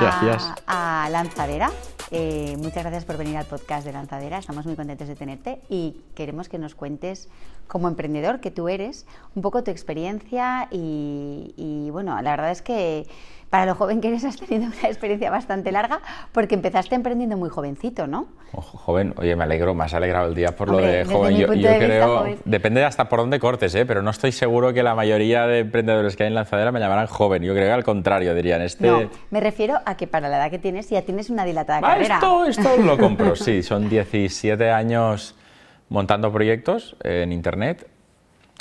Gracias. a Lanzadera. Eh, muchas gracias por venir al podcast de Lanzadera. Estamos muy contentos de tenerte y queremos que nos cuentes, como emprendedor que tú eres, un poco tu experiencia y, y bueno, la verdad es que para lo joven que eres has tenido una experiencia bastante larga porque empezaste emprendiendo muy jovencito, ¿no? Ojo, joven, oye, me alegro, me has alegrado el día por Hombre, lo de joven. Yo, de creo, joven. depende hasta por dónde cortes, ¿eh? pero no estoy seguro que la mayoría de emprendedores que hay en lanzadera me llamarán joven. Yo creo que al contrario, dirían, este... No, me refiero a que para la edad que tienes ya tienes una dilatada Ah, carrera. esto, esto lo compro, sí, son 17 años montando proyectos en Internet,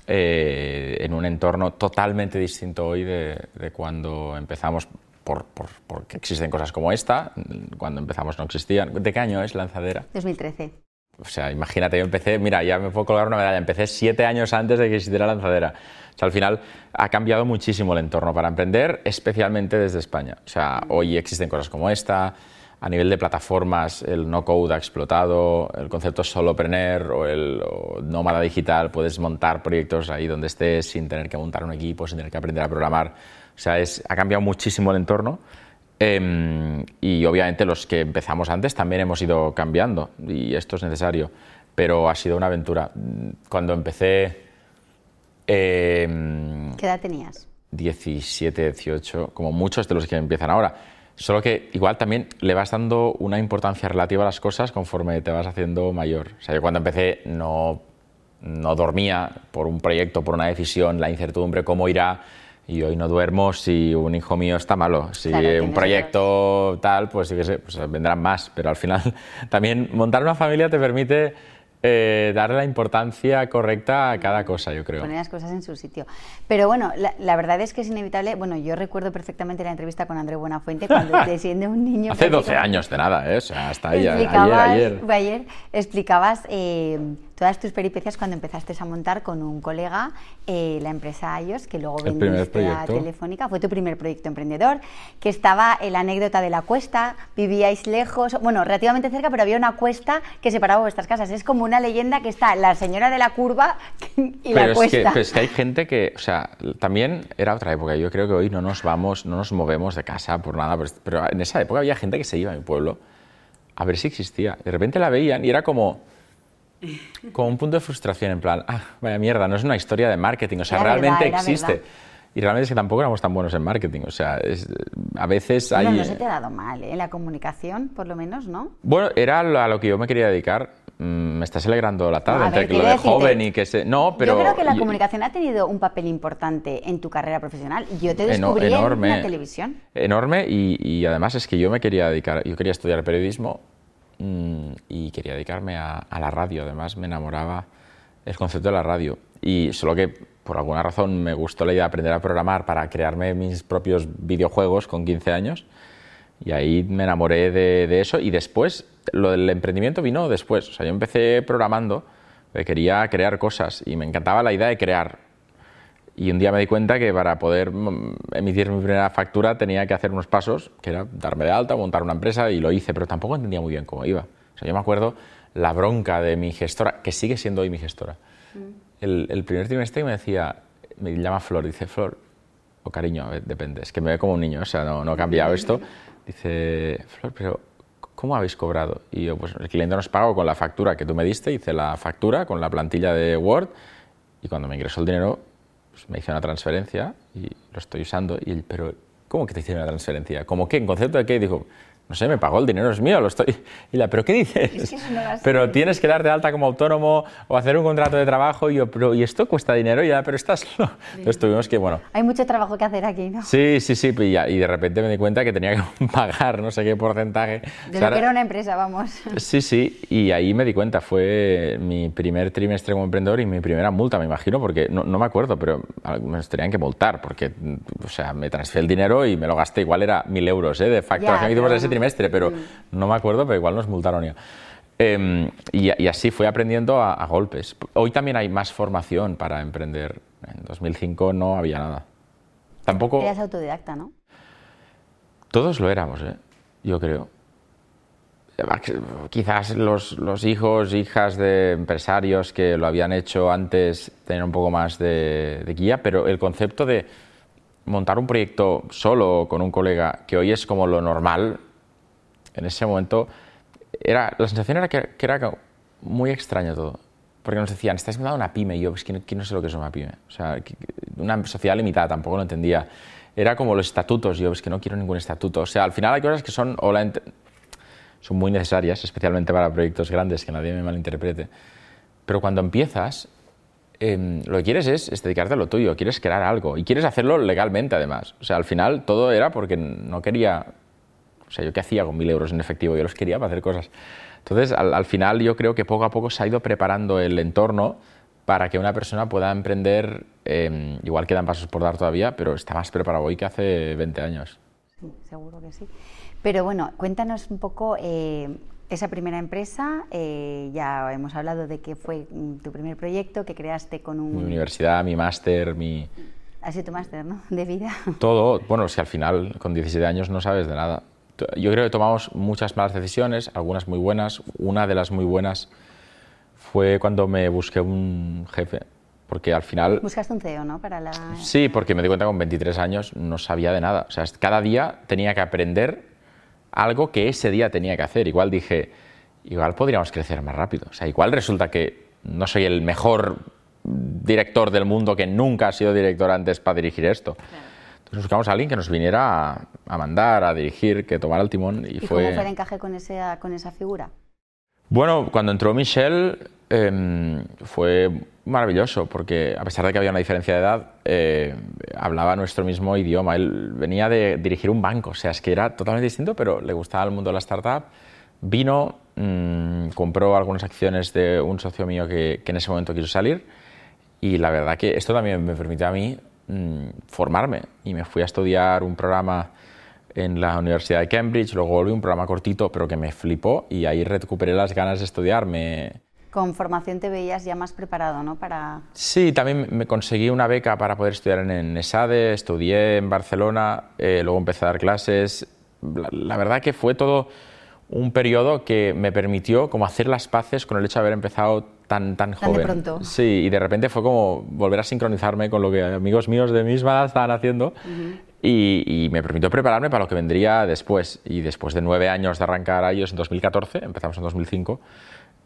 eh, en un entorno totalmente distinto hoy de, de cuando empezamos, por, por- porque existen cosas como esta, cuando empezamos no existían. ¿De qué año es Lanzadera? 2013. O sea, imagínate, yo empecé, mira, ya me puedo colgar una medalla, empecé siete años antes de que existiera lanzadera. O sea, al final ha cambiado muchísimo el entorno para emprender, especialmente desde España. O sea, hoy existen cosas como esta, a nivel de plataformas el no-code ha explotado, el concepto solopreneur o el o nómada digital, puedes montar proyectos ahí donde estés sin tener que montar un equipo, sin tener que aprender a programar. O sea, es, ha cambiado muchísimo el entorno. Em, y obviamente los que empezamos antes también hemos ido cambiando y esto es necesario, pero ha sido una aventura. Cuando empecé em, ¿Qué edad tenías? 17, 18, como muchos de los que empiezan ahora, solo que igual también le vas dando una importancia relativa a las cosas conforme te vas haciendo mayor. O sea, yo cuando empecé no, no dormía por un proyecto, por una decisión, la incertidumbre, cómo irá. Y hoy no duermo si un hijo mío está malo. Si Claro, un proyecto tal, pues yo qué sé, pues vendrán más. Pero al final también montar una familia te permite eh, darle la importancia correcta a cada cosa, yo creo. Poner las cosas en su sitio. Pero bueno, la, la verdad es que es inevitable. Bueno, yo recuerdo perfectamente la entrevista con André Buenafuente cuando siendo un niño. Hace 12 prácticamente, años de nada, ¿eh? O sea, hasta ahí, ayer, ayer. fue ayer, explicabas eh, todas tus peripecias cuando empezaste a montar con un colega eh, la empresa iOS, que luego El vendiste a. Telefónica. Fue tu primer proyecto emprendedor, que estaba en la anécdota de la cuesta, vivíais lejos, bueno, relativamente cerca, pero había una cuesta que separaba vuestras casas. Es como una leyenda que está la señora de la curva y Pero la es que, cuesta. pero es que hay gente que, o sea, también era otra época. Yo creo que hoy no nos vamos, no nos movemos de casa por nada. Pero, pero en esa época había gente que se iba a mi pueblo a ver si existía. De repente la veían y era como, como un punto de frustración, en plan, ah, vaya mierda, no es una historia de marketing. O sea, Era verdad, realmente era existe. verdad. Y realmente es que tampoco éramos tan buenos en marketing. O sea, es- a veces No, hay... no se te ha dado mal, ¿eh? La comunicación, por lo menos, ¿no? Bueno, era a lo que yo me quería dedicar. Mm, Me estás alegrando la tarde No, ver, entre lo de decirte- joven y que se... No, pero... Yo creo que la y- comunicación ha tenido un papel importante en tu carrera profesional. Yo te descubrí enorme. en la televisión. Enorme y, y además es que yo me quería dedicar, yo quería estudiar periodismo y quería dedicarme a, la radio. Además me enamoraba el concepto de la radio y solo que por alguna razón me gustó la idea de aprender a programar para crearme mis propios videojuegos con 15 años y ahí me enamoré de, de eso y después lo del emprendimiento vino después. O sea, yo empecé programando, quería crear cosas y me encantaba la idea de crear. Y un día me di cuenta que para poder mm, emitir mi primera factura tenía que hacer unos pasos, que era darme de alta, montar una empresa y lo hice, pero tampoco entendía muy bien cómo iba. O sea, yo me acuerdo la bronca de mi gestora, que sigue siendo hoy mi gestora. El, el primer trimestre me decía, me llama Flor, dice Flor, o cariño, eh, depende, es que me ve como un niño, o sea, no, no ha cambiado esto. Dice, Flor, pero ¿cómo habéis cobrado? Y yo, pues el cliente nos pagó con la factura que tú me diste, hice la factura con la plantilla de Word y cuando me ingresó el dinero, pues me hice una transferencia y lo estoy usando. Y él, pero, ¿cómo que te hice una transferencia? ¿Cómo qué? ¿En concepto de qué? Dijo, no sé, me pagó el dinero, es mío, lo estoy... Y la, ¿pero qué dices? Es que eso no pero tienes que dar de alta como autónomo o hacer un contrato de trabajo. Y yo, pero, ¿y esto cuesta dinero? Y ya, pero estás... Entonces tuvimos que, bueno, Hay mucho trabajo que hacer aquí, ¿no? Sí, sí, sí, y, ya- y de repente me di cuenta que tenía que pagar no sé qué porcentaje. De O sea, lo que era una empresa, vamos. Sí, sí, y ahí me di cuenta, fue mi primer trimestre como emprendedor y mi primera multa, me imagino, porque no, no me acuerdo, pero me tenían que multar, porque, o sea, me transferí el dinero y me lo gasté, igual era mil euros ¿eh? de facturación que ese. Trimestre, pero no me acuerdo, pero igual nos multaron ya. Em, y, y así fui aprendiendo a, a golpes. Hoy también hay más formación para emprender. En 2005 no había nada. Tampoco... Eras autodidacta, ¿no? Todos lo éramos, ¿eh? yo creo. Quizás los, los hijos, hijas de empresarios que lo habían hecho antes tenían un poco más de, de guía, pero el concepto de montar un proyecto solo con un colega, que hoy es como lo normal, en ese momento era, la sensación era que, era muy extraño todo. Porque nos decían, estás montando una pyme, y yo, es que no, sé lo que es una pyme. O sea, una sociedad limitada, tampoco lo entendía. Era como los estatutos, yo, es que no quiero ningún estatuto. O sea, al final hay cosas que son, son muy necesarias, especialmente para proyectos grandes, que nadie me malinterprete. Pero cuando empiezas, em, lo que quieres es, es, dedicarte a lo tuyo, quieres crear algo y quieres hacerlo legalmente además. O sea, al final todo era porque no quería o sea, ¿yo qué hacía con mil euros en efectivo? Yo los quería para hacer cosas. Entonces, al, final yo creo que poco a poco se ha ido preparando el entorno para que una persona pueda emprender, eh, igual quedan pasos por dar todavía, pero está más preparado hoy que hace 20 años. Sí, seguro que sí. Pero bueno, cuéntanos un poco eh, esa primera empresa. Eh, ya hemos hablado de que fue mm, tu primer proyecto que creaste con un... Mi universidad, mi máster, mi... Ha sido tu máster, ¿no? De vida. Todo. Bueno, si al final con 17 años no sabes de nada yo creo que tomamos muchas malas decisiones, algunas muy buenas. Una de las muy buenas fue cuando me busqué un jefe, porque al final... Buscaste un CEO, ¿no? Para la... Sí, porque me di cuenta que con 23 años no sabía de nada. O sea, cada día tenía que aprender algo que ese día tenía que hacer. Igual dije, igual podríamos crecer más rápido. O sea, igual resulta que no soy el mejor director del mundo que nunca ha sido director antes para dirigir esto. Entonces buscamos a alguien que nos viniera a, mandar, a dirigir, que tomara el timón. ¿Y, fue... cómo fue el encaje con, ese, con esa figura? Bueno, cuando entró Michelle em, fue maravilloso, porque a pesar de que había una diferencia de edad, eh, hablaba nuestro mismo idioma. Él venía de dirigir un banco, o sea, es que era totalmente distinto, pero le gustaba el mundo de la startup. Vino, mm, compró algunas acciones de un socio mío que, que en ese momento quiso salir y la verdad que esto también me permitió a mí Mm, formarme y me fui a estudiar un programa en la Universidad de Cambridge, luego volví un programa cortito pero que me flipó y ahí recuperé las ganas de estudiarme. Con formación te veías ya más preparado, ¿no? Para... Sí, también me conseguí una beca para poder estudiar en, ESADE, estudié en Barcelona, eh, luego empecé a dar clases. La, verdad que fue todo un periodo que me permitió como hacer las paces con el hecho de haber empezado tan, tan joven. de pronto. Sí, y de repente fue como volver a sincronizarme con lo que amigos míos de misma estaban haciendo y, me permitió prepararme para lo que vendría después. Y después de nueve años de arrancar a ellos en 2014, empezamos en 2005,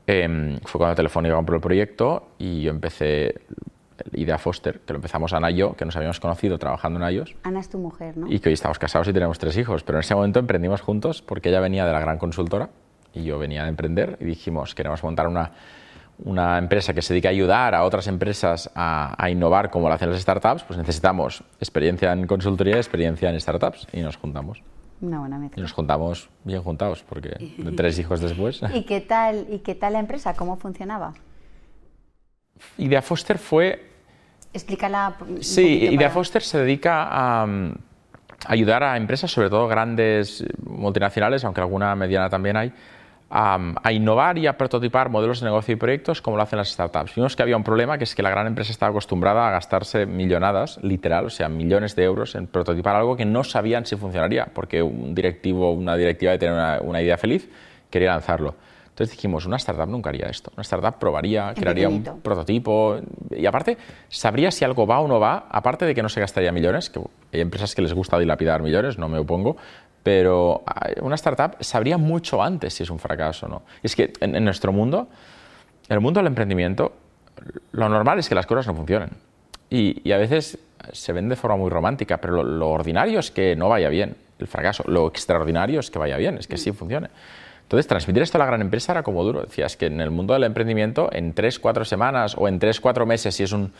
em, fue cuando Telefónica compró el proyecto y yo empecé Idea Foster, que lo empezamos Ana y yo, que nos habíamos conocido trabajando en ellos. Ana es tu mujer, ¿no? Y que hoy estamos casados y tenemos tres hijos, pero en ese momento emprendimos juntos porque ella venía de la gran consultora y yo venía de emprender y dijimos, queremos montar una una empresa que se dedica a ayudar a otras empresas a, innovar como lo hacen las startups, pues necesitamos experiencia en consultoría y experiencia en startups y nos juntamos. Una buena mezcla. Y nos juntamos bien juntados, porque de tres hijos después. ¿Y qué tal, y qué tal la empresa? ¿Cómo funcionaba? Idea Foster fue... Explícala. sí, Idea Foster se dedica a ayudar a empresas, sobre todo grandes multinacionales, aunque alguna mediana también hay, a, innovar y a prototipar modelos de negocio y proyectos como lo hacen las startups. Vimos que había un problema, que es que la gran empresa estaba acostumbrada a gastarse millonadas, literal, o sea, millones de euros en prototipar algo que no sabían si funcionaría, porque un directivo, una directiva de tener una, idea feliz, quería lanzarlo. Entonces dijimos, una startup nunca haría esto. Una startup probaría, crearía un prototipo y aparte sabría si algo va o no va, aparte de que no se gastaría millones, que hay empresas que les gusta dilapidar millones, no me opongo, pero una startup sabría mucho antes si es un fracaso o no. Y es que en, nuestro mundo, en el mundo del emprendimiento, lo normal es que las cosas no funcionen. Y, a veces se ven de forma muy romántica, pero lo, ordinario es que no vaya bien el fracaso. Lo extraordinario es que vaya bien, es que sí funcione. Entonces, transmitir esto a la gran empresa era como duro. Decías que en el mundo del emprendimiento, en tres, cuatro semanas o en tres, cuatro meses, si es un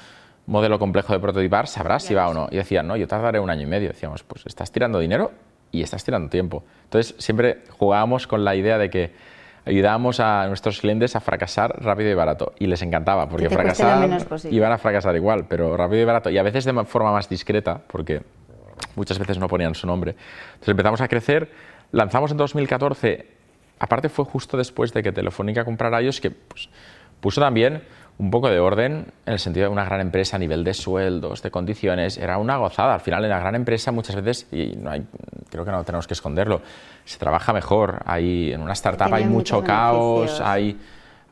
modelo complejo de prototipar, sabrás si va o no. Y decían, no, yo tardaré un año y medio. Decíamos, pues estás tirando dinero y estás tirando tiempo. Entonces, siempre jugábamos con la idea de que ayudábamos a nuestros clientes a fracasar rápido y barato. Y les encantaba, porque fracasar iban a fracasar igual, pero rápido y barato. Y a veces de forma más discreta, porque muchas veces no ponían su nombre. Entonces empezamos a crecer, lanzamos en 2014, aparte fue justo después de que Telefónica comprara ellos, que pues, puso también un poco de orden en el sentido de una gran empresa a nivel de sueldos, de condiciones, era una gozada. Al final en la gran empresa muchas veces, y no hay, creo que no tenemos que esconderlo, se trabaja mejor. Hay, en una startup hay mucho caos, hay,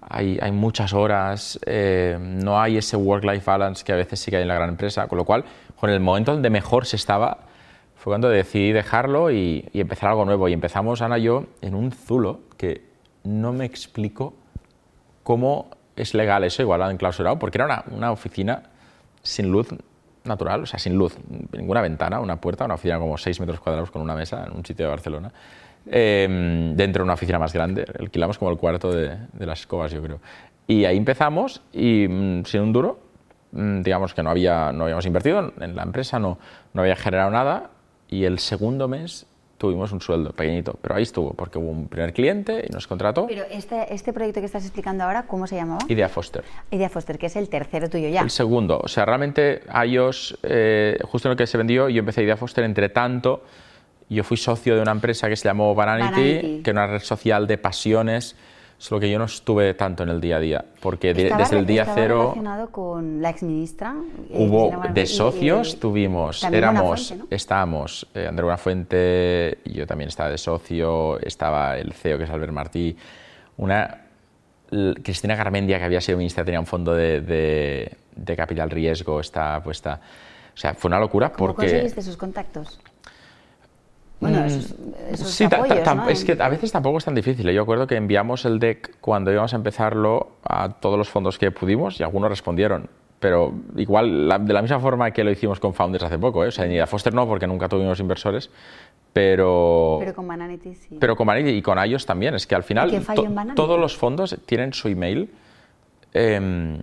hay, hay muchas horas, eh, no hay ese work-life balance que a veces sí que hay en la gran empresa, con lo cual, con el momento donde mejor se estaba, fue cuando decidí dejarlo y, y empezar algo nuevo. Y empezamos, Ana y yo, en un zulo que no me explico cómo es legal eso, igual en enclausurado, porque era una, una oficina sin luz natural, o sea, sin luz, ninguna ventana, una puerta, una oficina como 6 metros cuadrados con una mesa en un sitio de Barcelona, eh, dentro de una oficina más grande. Alquilamos como el cuarto de, de las escobas, yo creo. Y ahí empezamos y mm, sin un duro, mm, digamos que no, había, no habíamos invertido en la empresa, no, no había generado nada y el segundo mes tuvimos un sueldo pequeñito, pero ahí estuvo, porque hubo un primer cliente y nos contrató. Pero este, este proyecto que estás explicando ahora, ¿cómo se llamaba? Idea Foster. Idea Foster, que es el tercero tuyo ya. El segundo. O sea, realmente iOS, eh, justo en lo que se vendió, yo empecé Idea Foster, entre tanto, yo fui socio de una empresa que se llamó Bananity, Bananity. que era una red social de pasiones, solo que yo no estuve tanto en el día a día, porque de- desde el día cero relacionado con la exministra. eh, hubo de socios, y- tuvimos, éramos, estábamos, eh, Andrés Buenafuente, yo también estaba de socio, estaba el CEO que es Albert Martí, una Cristina Garmendia que había sido ministra tenía un fondo de, de- de capital riesgo, está puesta, o sea, fue una locura ¿Cómo porque conseguiste esos contactos? Bueno, esos, esos Mm, Sí, apoyos, ¿no? es que a veces tampoco es tan difícil. ¿eh? Yo acuerdo que enviamos el deck cuando íbamos a empezarlo a todos los fondos que pudimos y algunos respondieron. Pero igual, la- de la misma forma que lo hicimos con Founders hace poco, ¿eh? o sea, ni a Foster no, porque nunca tuvimos inversores, pero, Pero con Bananity sí. pero con Bananity y con iOS también. Es que al final ¿Y qué falló to- todos los fondos tienen su email em,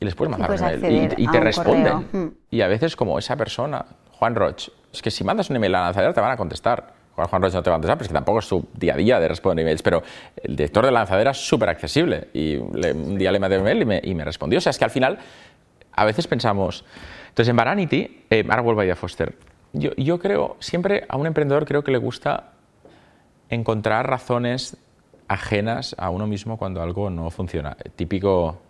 y les puedes mandar puedes un email y, y te responden. correo. Mm. Y a veces como esa persona, Juan Roch, es que si mandas un email a la lanzadera te van a contestar. Juan, Juan Roch no te va a contestar, pero es que tampoco es su día a día de responder emails. Pero el director de la lanzadera es súper accesible y le- un día le mandé un email y me, y me respondió. O sea, es que al final a veces pensamos... Entonces en Vanity, eh, ahora vuelvo a Idea Foster. Yo, yo creo, siempre a un emprendedor creo que le gusta encontrar razones ajenas a uno mismo cuando algo no funciona. Típico...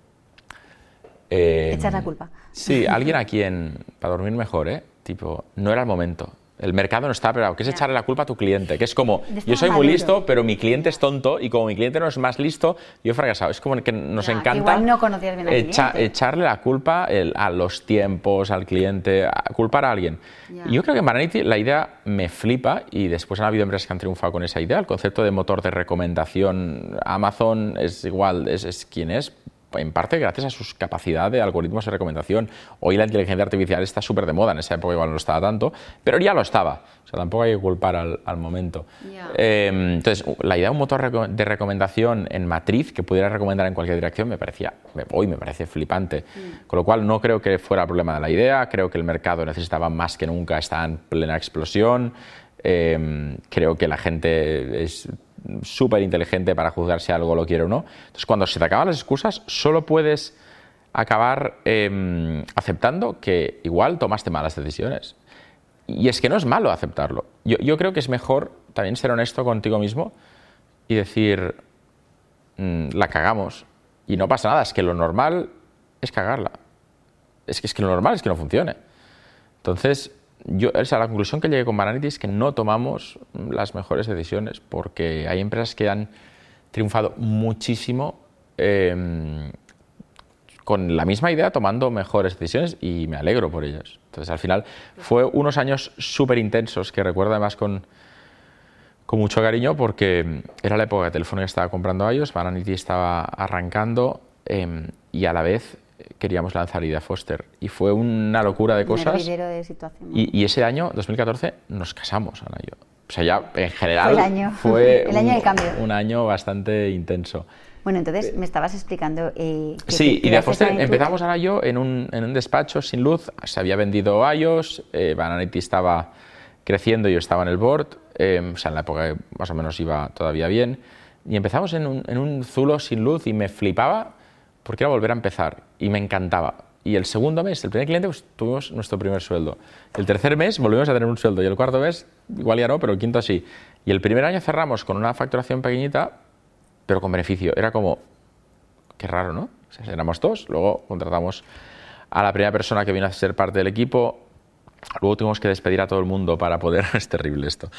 eh, Echar la culpa. Sí, alguien a quien, para dormir mejor, ¿eh? Tipo, no era el momento. El mercado no está preparado, que es echarle la culpa a tu cliente, que es como, yo soy muy listo, pero mi cliente es tonto y como mi cliente no es más listo, yo he fracasado. Es como que nos encanta no bien echa- echarle la culpa el- a los tiempos, al cliente, a culpar a alguien. Yo creo que en Vanity la idea me flipa y después han habido empresas que han triunfado con esa idea. El concepto de motor de recomendación, Amazon es igual, es, es quien es, en parte gracias a sus capacidades de algoritmos de recomendación. Hoy la inteligencia artificial está súper de moda, en esa época igual no lo estaba tanto, pero ya lo estaba. O sea, tampoco hay que culpar al, al momento. Eh, entonces, la idea de un motor de recomendación en matriz que pudiera recomendar en cualquier dirección me parecía, me- hoy me parece flipante. Con lo cual, no creo que fuera problema de la idea, creo que el mercado necesitaba más que nunca, está en plena explosión. Eh, creo que la gente es súper inteligente para juzgar si algo lo quiere o no. Entonces, cuando se te acaban las excusas, solo puedes acabar eh, aceptando que igual tomaste malas decisiones. Y es que no es malo aceptarlo. Yo, yo creo que es mejor también ser honesto contigo mismo y decir, "Mm, la cagamos y no pasa nada, es que lo normal es cagarla. Es que, es que lo normal es que no funcione. Entonces, yo, esa, la conclusión que llegué con Bananity es que no tomamos las mejores decisiones porque hay empresas que han triunfado muchísimo eh, con la misma idea tomando mejores decisiones y me alegro por ellas. Entonces, al final, fue unos años súper intensos que recuerdo además con, con mucho cariño porque era la época que estaba comprando a ellos, Vanity estaba arrancando eh, y a la vez queríamos lanzar Idea Foster. Y fue una locura de cosas. de. Y, y ese año, 2014, nos casamos, Ana y yo. O sea, ya en general Fue el año. fue El año un- del cambio. un año bastante intenso. Bueno, entonces me estabas explicando eh, que Sí, y de Foster empezamos ahora yo en un, en un despacho sin luz, se había vendido iOS, eh, Bananity estaba creciendo, yo estaba en el board, eh, o sea, en la época más o menos iba todavía bien, y empezamos en un, en un zulo sin luz y me flipaba porque era volver a empezar y me encantaba. Y el segundo mes, el primer cliente, pues, tuvimos nuestro primer sueldo. El tercer mes volvimos a tener un sueldo y el cuarto mes, igual ya no, pero el quinto sí. Y el primer año cerramos con una facturación pequeñita, pero con beneficio. Era como, qué raro, ¿no? O sea, éramos dos, luego contratamos a la primera persona que vino a ser parte del equipo, luego tuvimos que despedir a todo el mundo para poder... Es terrible esto,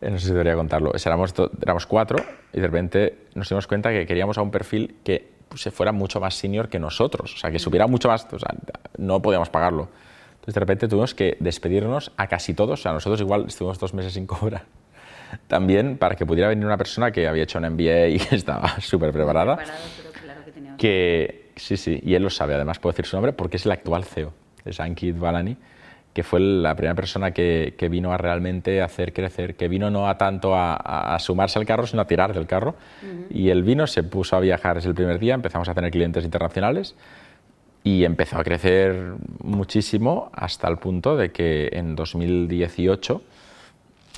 Eh, no sé si debería contarlo. Éramos, éramos cuatro y de repente nos dimos cuenta que queríamos a un perfil que se fuera mucho más senior que nosotros, o sea, que subiera mucho más, o sea, no podíamos pagarlo. Entonces, de repente tuvimos que despedirnos a casi todos, o sea, nosotros igual estuvimos dos meses sin cobrar. También para que pudiera venir una persona que había hecho un MBA y que estaba súper preparada. que, sí, sí, y él lo sabe, además puedo decir su nombre porque es el actual CEO, es Ankit Balani que fue la primera persona que, que, vino a realmente hacer crecer, que vino no a tanto a, a, sumarse al carro, sino a tirar del carro. Y él vino, se puso a viajar ese el primer día, empezamos a tener clientes internacionales y empezó a crecer muchísimo hasta el punto de que en 2018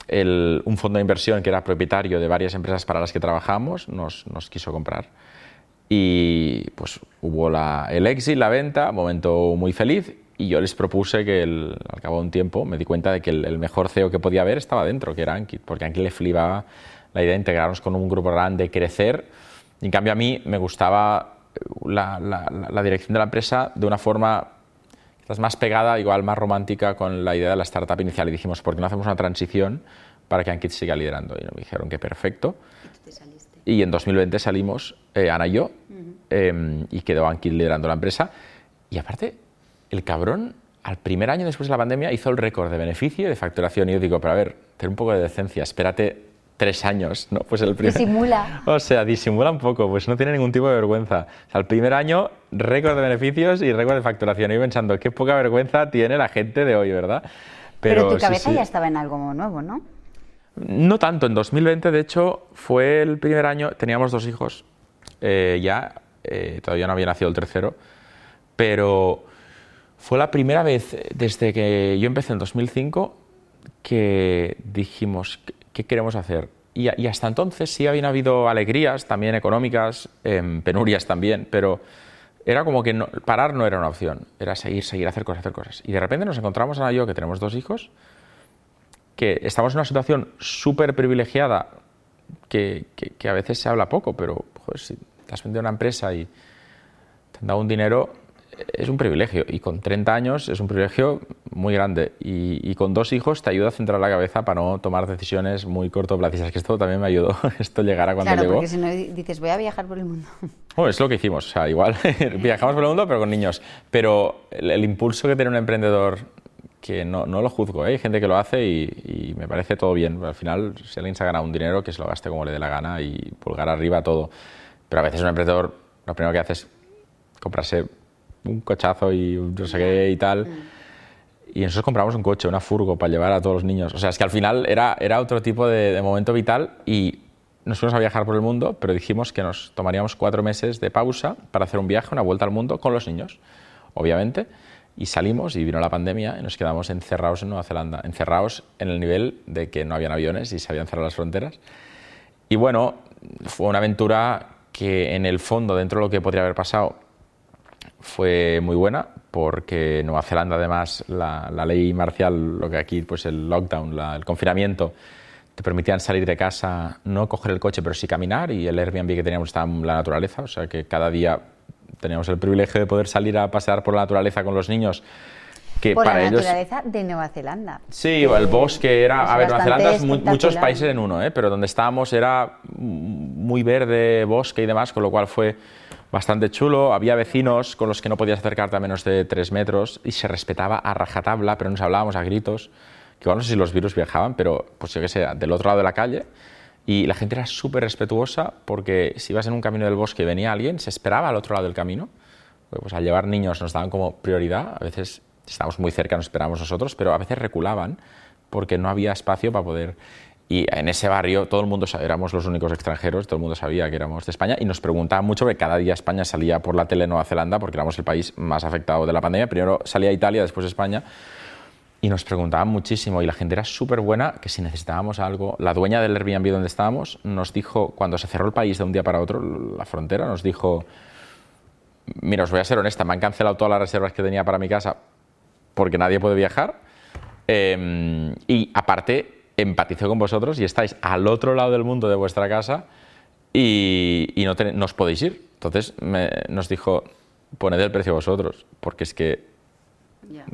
el, un fondo de inversión que era propietario de varias empresas para las que trabajamos nos, nos quiso comprar. Y pues hubo la, el exit, la venta, momento muy feliz y yo les propuse que el, al cabo de un tiempo me di cuenta de que el, mejor CEO que podía haber estaba dentro, que era Ankit, porque a Ankit le flipaba la idea de integrarnos con un grupo grande, crecer. Y en cambio a mí me gustaba la, la, la dirección de la empresa de una forma quizás más pegada, igual más romántica con la idea de la startup inicial. Y dijimos, ¿por qué no hacemos una transición para que Ankit siga liderando? Y nos dijeron que perfecto. ¿Y, y en 2020 salimos, eh, Ana y yo, eh, y quedó Ankit liderando la empresa. Y aparte, el cabrón, al primer año después de la pandemia, hizo el récord de beneficio y de facturación. Y yo digo, pero a ver, ten un poco de decencia, espérate tres años, ¿no? Pues el primer... Disimula. O sea, disimula un poco, pues no tiene ningún tipo de vergüenza. O sea, el primer año, récord de beneficios y récord de facturación. Y yo pensando, qué poca vergüenza tiene la gente de hoy, ¿verdad? Pero, tu cabeza ya estaba en algo nuevo, ¿no? No tanto. En 2020, de hecho, fue el primer año, teníamos dos hijos eh, ya, eh, todavía no había nacido el tercero, pero fue la primera vez desde que yo empecé en 2005 que dijimos, ¿qué queremos hacer? Y, hasta entonces sí habían habido alegrías también económicas, em, penurias también, pero era como que parar no era una opción, era seguir, seguir, hacer cosas, hacer cosas. Y de repente nos encontramos, Ana y yo, que tenemos dos hijos, que estamos en una situación súper privilegiada, que, que, a veces se habla poco, pero joder, si te has vendido una empresa y te han dado un dinero, es un privilegio y con 30 años es un privilegio muy grande y, con dos hijos te ayuda a centrar la cabeza para no tomar decisiones muy cortoplacistas, que esto también me ayudó, esto llegara cuando claro, llegó. porque si no dices voy a viajar por el mundo. Bueno, es lo que hicimos, o sea, igual viajamos por el mundo pero con niños, pero el, impulso que tiene un emprendedor que no, no lo juzgo, ¿eh? hay gente que lo hace y, y, me parece todo bien, al final si alguien se ha ganado un dinero que se lo gaste como le dé la gana y pulgar arriba todo, pero a veces un emprendedor lo primero que hace es comprarse un cochazo y no sé qué y tal. Mm. Y nosotros compramos un coche, una furgo para llevar a todos los niños. O sea, es que al final era, era otro tipo de, momento vital y nos fuimos a viajar por el mundo, pero dijimos que nos tomaríamos cuatro meses de pausa para hacer un viaje, una vuelta al mundo con los niños, obviamente. Y salimos y vino la pandemia y nos quedamos encerrados en Nueva Zelanda, encerrados en el nivel de que no habían aviones y se habían cerrado las fronteras. Y bueno, fue una aventura que en el fondo, dentro de lo que podría haber pasado, fue muy buena porque Nueva Zelanda además la, ley marcial, lo que aquí pues el lockdown, el confinamiento, te permitían salir de casa, no coger el coche pero sí caminar y el Airbnb que teníamos estaba en la naturaleza, o sea que cada día teníamos el privilegio de poder salir a pasear por la naturaleza con los niños. Que por para la naturaleza de Nueva Zelanda. Sí, el bosque era... A ver, Nueva Zelanda es muchos países en uno, ¿eh? pero donde estábamos era muy verde, bosque y demás, con lo cual fue bastante chulo. Había vecinos con los que no podías acercarte a menos de tres metros y se respetaba a rajatabla, pero nos hablábamos a gritos. Que igual no sé si los virus viajaban, pero pues yo que sé, del otro lado de la calle. Y la gente era súper respetuosa porque si ibas en un camino del bosque y venía alguien, se esperaba al otro lado del camino. Pues al llevar niños nos daban como prioridad. A veces estábamos muy cerca, nos esperábamos nosotros, pero a veces reculaban porque no había espacio para poder y en ese barrio todo el mundo éramos los únicos extranjeros, todo el mundo sabía que éramos de España y nos preguntaban mucho, porque cada día España salía por la tele Nueva Zelanda, porque éramos el país más afectado de la pandemia. Primero salía Italia, después España. Y nos preguntaban muchísimo y la gente era súper buena, que si necesitábamos algo, la dueña del Airbnb donde estábamos nos dijo, cuando se cerró el país de un día para otro, la frontera, nos dijo, mira, os voy a ser honesta, me han cancelado todas las reservas que tenía para mi casa porque nadie puede viajar. Em, y aparte, empatizo con vosotros y estáis al otro lado del mundo de vuestra casa y, no, os podéis ir. Entonces nos dijo, poned el precio vosotros, porque es que,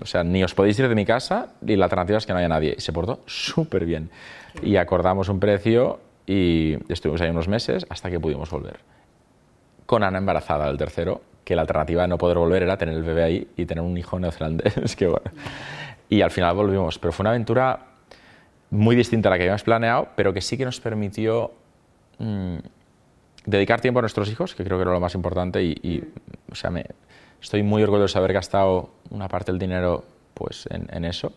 o sea, ni os podéis ir de mi casa y la alternativa es que no haya nadie. Y se portó súper bien. Y acordamos un precio y estuvimos ahí unos meses hasta que pudimos volver. con Ana embarazada del tercero, que la alternativa de no poder volver era tener el bebé ahí y tener un hijo neozelandés. que bueno. Y al final volvimos, pero fue una aventura muy distinta a la que habíamos planeado, pero que sí que nos permitió mm, dedicar tiempo a nuestros hijos, que creo que era lo más importante, y, o sea, me, estoy muy orgulloso de haber gastado una parte del dinero pues, en, eso.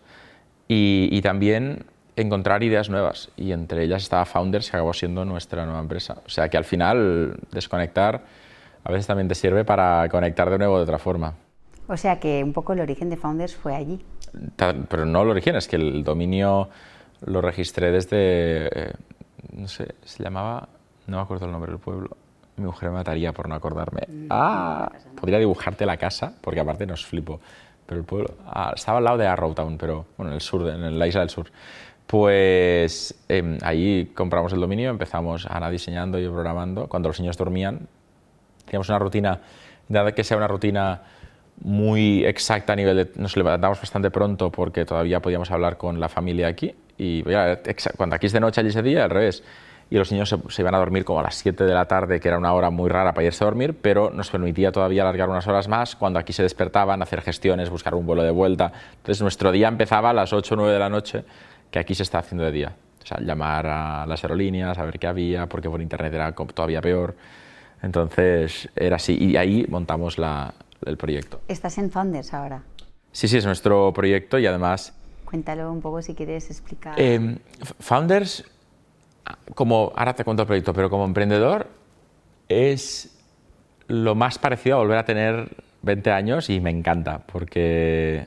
Y, y, también encontrar ideas nuevas, y entre ellas estaba Founders, que acabó siendo nuestra nueva empresa. O sea que al final desconectar a veces también te sirve para conectar de nuevo de otra forma. O sea que un poco el origen de Founders fue allí. Pero no el origen, es que el dominio lo registré desde, eh, no sé, se llamaba, no me acuerdo el nombre del pueblo. Mi mujer me mataría por no acordarme. Mm, ah, podría dibujarte la casa, porque aparte nos flipo. Pero el pueblo, ah, estaba al lado de Arrowtown, pero bueno, en el sur, en la isla del sur. Pues eh, ahí compramos el dominio, empezamos Ana diseñando y programando. Cuando los niños dormían, teníamos una rutina, nada que sea una rutina muy exacta a nivel de... Nos levantamos bastante pronto porque todavía podíamos hablar con la familia aquí y cuando aquí es de noche, allí es de día, al revés. Y los niños se, iban a dormir como a las 7 de la tarde, que era una hora muy rara para irse a dormir, pero nos permitía todavía alargar unas horas más cuando aquí se despertaban, hacer gestiones, buscar un vuelo de vuelta. Entonces nuestro día empezaba a las 8 o 9 de la noche, que aquí se está haciendo de día. O sea, llamar a las aerolíneas, a ver qué había, porque por internet era todavía peor. Entonces era así, y ahí montamos la, el proyecto. ¿Estás en Founders ahora? Sí, sí, es nuestro proyecto y además... Cuéntalo un poco si quieres explicar. Eh, Founders, como ahora te cuento el proyecto, pero como emprendedor es lo más parecido a volver a tener 20 años y me encanta porque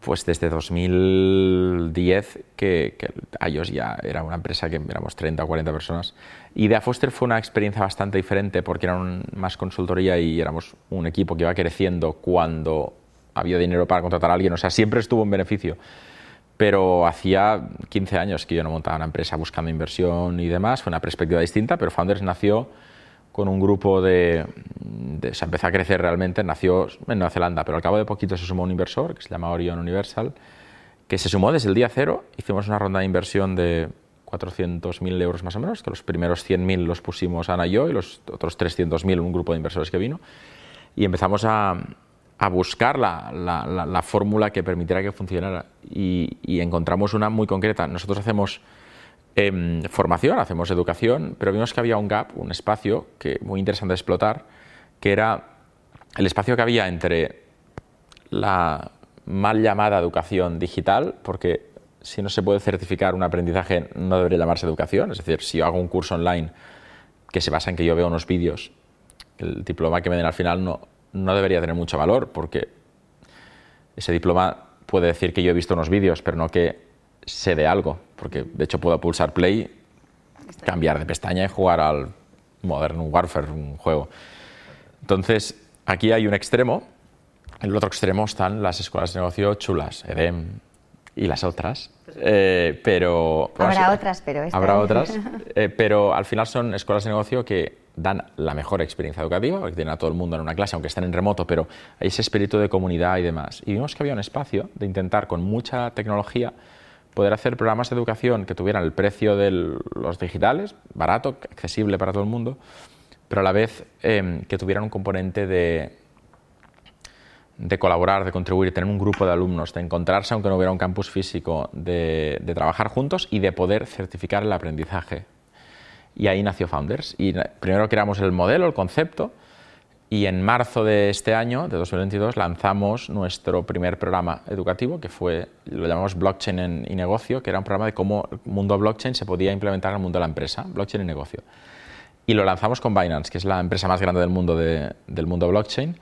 pues desde 2010 que, que iOS ya era una empresa que éramos 30 o 40 personas. Idea Foster fue una experiencia bastante diferente porque era más consultoría y éramos un equipo que iba creciendo cuando había dinero para contratar a alguien. O sea, siempre estuvo en beneficio. Pero hacía 15 años que yo no montaba una empresa buscando inversión y demás. Fue una perspectiva distinta, pero Founders nació con un grupo de, se empezó a crecer realmente, nació en Nueva Zelanda, pero al cabo de poquito se sumó un inversor que se llama Orion Universal, que se sumó desde el día cero, hicimos una ronda de inversión de 400.000 euros más o menos, que los primeros 100.000 los pusimos Ana y yo y los otros 300.000 un grupo de inversores que vino, y empezamos a, a buscar la, la, la, fórmula que permitiera que funcionara y, encontramos una muy concreta. Nosotros hacemos eh, formación, hacemos educación, pero vimos que había un gap, un espacio que muy interesante explotar, que era el espacio que había entre la mal llamada educación digital, porque si no se puede certificar un aprendizaje no debería llamarse educación, es decir, si yo hago un curso online que se basa en que yo veo unos vídeos, el diploma que me den al final no, no debería tener mucho valor, porque ese diploma puede decir que yo he visto unos vídeos, pero no que sé de algo, porque de hecho puedo pulsar play, cambiar de pestaña y jugar al Modern Warfare, un juego. Entonces, aquí hay un extremo, en el otro extremo están las escuelas de negocio chulas, EDEM y las otras. Eh, pero, habrá otras, pero habrá otras, eh, pero al final son escuelas de negocio que dan la mejor experiencia educativa, porque tienen a todo el mundo en una clase, aunque estén en remoto, pero hay ese espíritu de comunidad y demás. Y vimos que había un espacio de intentar con mucha tecnología poder hacer programas de educación que tuvieran el precio de los digitales, barato, accesible para todo el mundo, pero a la vez em, que tuvieran un componente de, de colaborar, de contribuir, de tener un grupo de alumnos, de encontrarse aunque no hubiera un campus físico, de, de trabajar juntos y de poder certificar el aprendizaje. Y ahí nació Founders. Y primero creamos el modelo, el concepto, y en marzo de este año, de 2022, lanzamos nuestro primer programa educativo, que fue, lo llamamos Blockchain y Negocio, que era un programa de cómo el mundo blockchain se podía implementar en el mundo de la empresa, blockchain y negocio. Y lo lanzamos con Binance, que es la empresa más grande del mundo, del mundo blockchain.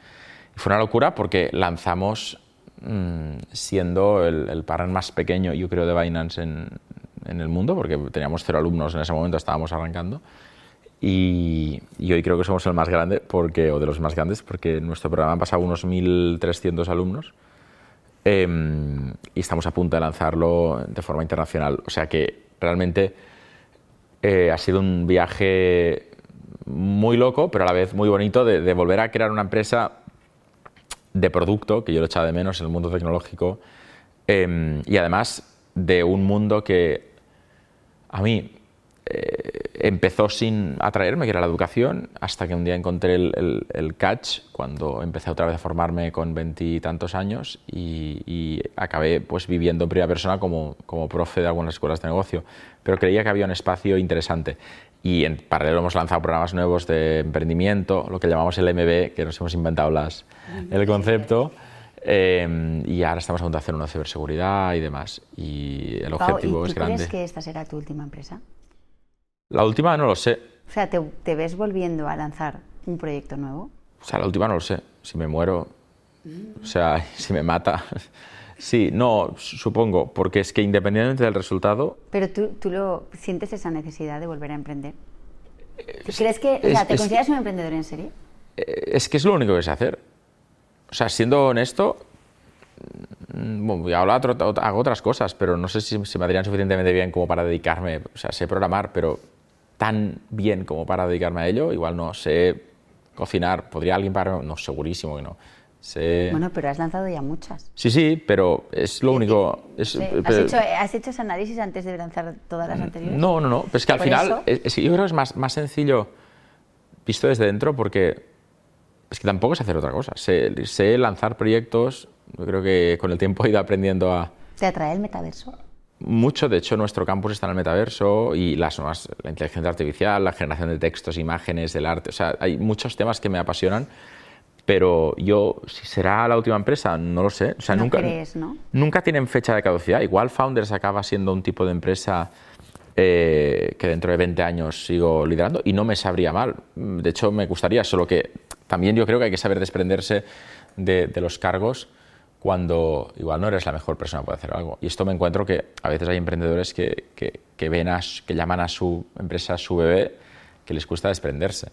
Y fue una locura porque lanzamos mm, siendo el, el, más pequeño, yo creo, de Binance en, en el mundo, porque teníamos cero alumnos en ese momento, estábamos arrancando. Y, hoy creo que somos el más grande, porque, o de los más grandes, porque nuestro programa han pasado unos 1.300 alumnos em, y estamos a punto de lanzarlo de forma internacional. O sea que realmente eh, ha sido un viaje muy loco, pero a la vez muy bonito de, volver a crear una empresa de producto, que yo lo echaba de menos en el mundo tecnológico, em, y además de un mundo que a mí eh, empezó sin atraerme, que era la educación, hasta que un día encontré el, catch cuando empecé otra vez a formarme con veintitantos años y, acabé pues viviendo en primera persona como, como profe de algunas escuelas de negocio. Pero creía que había un espacio interesante. Y en paralelo hemos lanzado programas nuevos de emprendimiento, lo que llamamos el MB, que nos hemos inventado las, el concepto. Eh, y ahora estamos a punto de hacer una de ciberseguridad y demás. Y el objetivo es grande. ¿Crees que esta será tu última empresa? La última no lo sé. O sea, ¿te, ves volviendo a lanzar un proyecto nuevo? O sea, la última no lo sé. Si me muero, o sea, si me mata. Sí, no, supongo, porque es que independientemente del resultado... Pero tú, tú lo, sientes esa necesidad de volver a emprender. ¿Crees que, o sea, te consideras un emprendedor en serie? Eh, es que es lo único que sé hacer. O sea, siendo honesto, mm, bueno, hago otras cosas, pero no sé si se me harían suficientemente bien como para dedicarme, o sea, sé programar, pero tan bien como para dedicarme a ello, igual no sé cocinar, podría alguien para no, segurísimo que no. Bueno, pero has lanzado ya muchas. Sí, sí, pero es lo único. ¿Has, hecho, ¿Has, hecho, ese análisis antes de lanzar todas las anteriores? No, no, no. es que al final, es, yo creo que es más, más sencillo visto desde dentro porque es que tampoco es hacer otra cosa. Sé, sé lanzar proyectos. Yo creo que con el tiempo he ido aprendiendo a. ¿Te atrae el metaverso? Mucho, de hecho, nuestro campus está en el metaverso y las nuevas, la inteligencia artificial, la generación de textos, imágenes, el arte. O sea, hay muchos temas que me apasionan pero yo, si será la última empresa, no lo sé. O sea, nunca, crees, ¿no? nunca tienen fecha de caducidad. Igual Founders acaba siendo un tipo de empresa eh, que dentro de 20 años sigo liderando y no me sabría mal. De hecho, me gustaría, solo que también yo creo que hay que saber desprenderse de, los cargos cuando igual no eres la mejor persona para hacer algo. Y esto me encuentro que a veces hay emprendedores que, que, que ven que llaman a su empresa su bebé, que les cuesta desprenderse.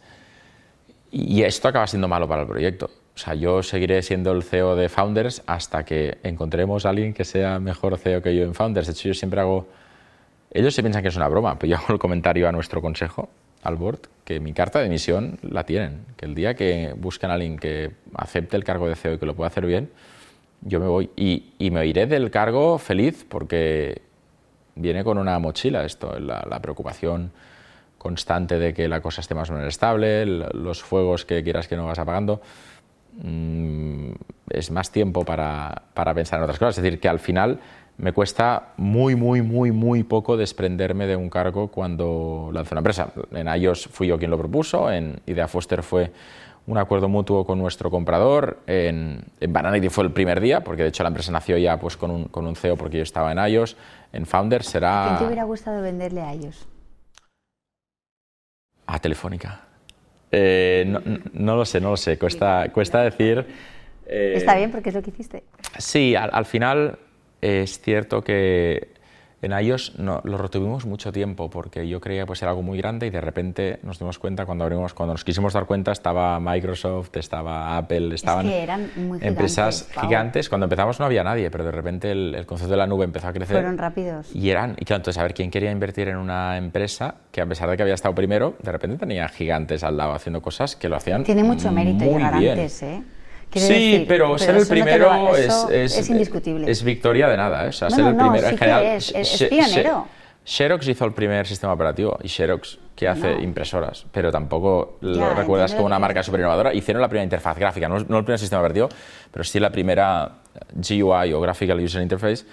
Y esto acaba siendo malo para el proyecto. O sea, yo seguiré siendo el CEO de Founders hasta que encontremos a alguien que sea mejor CEO que yo en Founders. De hecho, yo siempre hago... Ellos se piensan que es una broma, pero yo hago el comentario a nuestro consejo, al board, que mi carta de misión la tienen. Que el día que buscan a alguien que acepte el cargo de CEO y que lo pueda hacer bien, yo me voy. Y, y me iré del cargo feliz porque viene con una mochila esto, la, la preocupación constante de que la cosa esté más o menos estable, los fuegos que quieras que no vas apagando, mm, es más tiempo para, para, pensar en otras cosas. Es decir, que al final me cuesta muy, muy, muy, muy poco desprenderme de un cargo cuando lanzo una empresa. En iOS fui yo quien lo propuso, en Idea Foster fue un acuerdo mutuo con nuestro comprador, en, en Bananity fue el primer día, porque de hecho la empresa nació ya pues, con, un, con un CEO porque yo estaba en iOS, en Founder será... ¿Quién te hubiera gustado venderle a iOS? A Telefónica. Eh, no, lo sé, no lo sé. Cuesta, cuesta decir. Eh, Está bien porque es lo que hiciste. Sí, al final es cierto que en iOS no, lo retuvimos mucho tiempo porque yo creía que pues, era algo muy grande y de repente nos dimos cuenta cuando abrimos, cuando nos quisimos dar cuenta estaba Microsoft, estaba Apple, estaban eran empresas gigantes. Cuando empezamos no había nadie, pero de repente el, concepto de la nube empezó a crecer. Fueron rápidos. Y eran, y claro, entonces a ver quién quería invertir en una empresa que a pesar de que había estado primero, de repente tenía gigantes al lado haciendo cosas que lo hacían. Tiene mucho mérito llegar antes, ¿eh? Sí, pero, ser el primero es, indiscutible. Es victoria de nada, ¿eh? o sea, ser el primero en general. Es, pionero. Xerox hizo el primer sistema operativo y Xerox que hace impresoras, pero tampoco lo recuerdas como una marca super innovadora. Hicieron la primera interfaz gráfica, no, el primer sistema operativo, pero sí la primera GUI o Graphical User Interface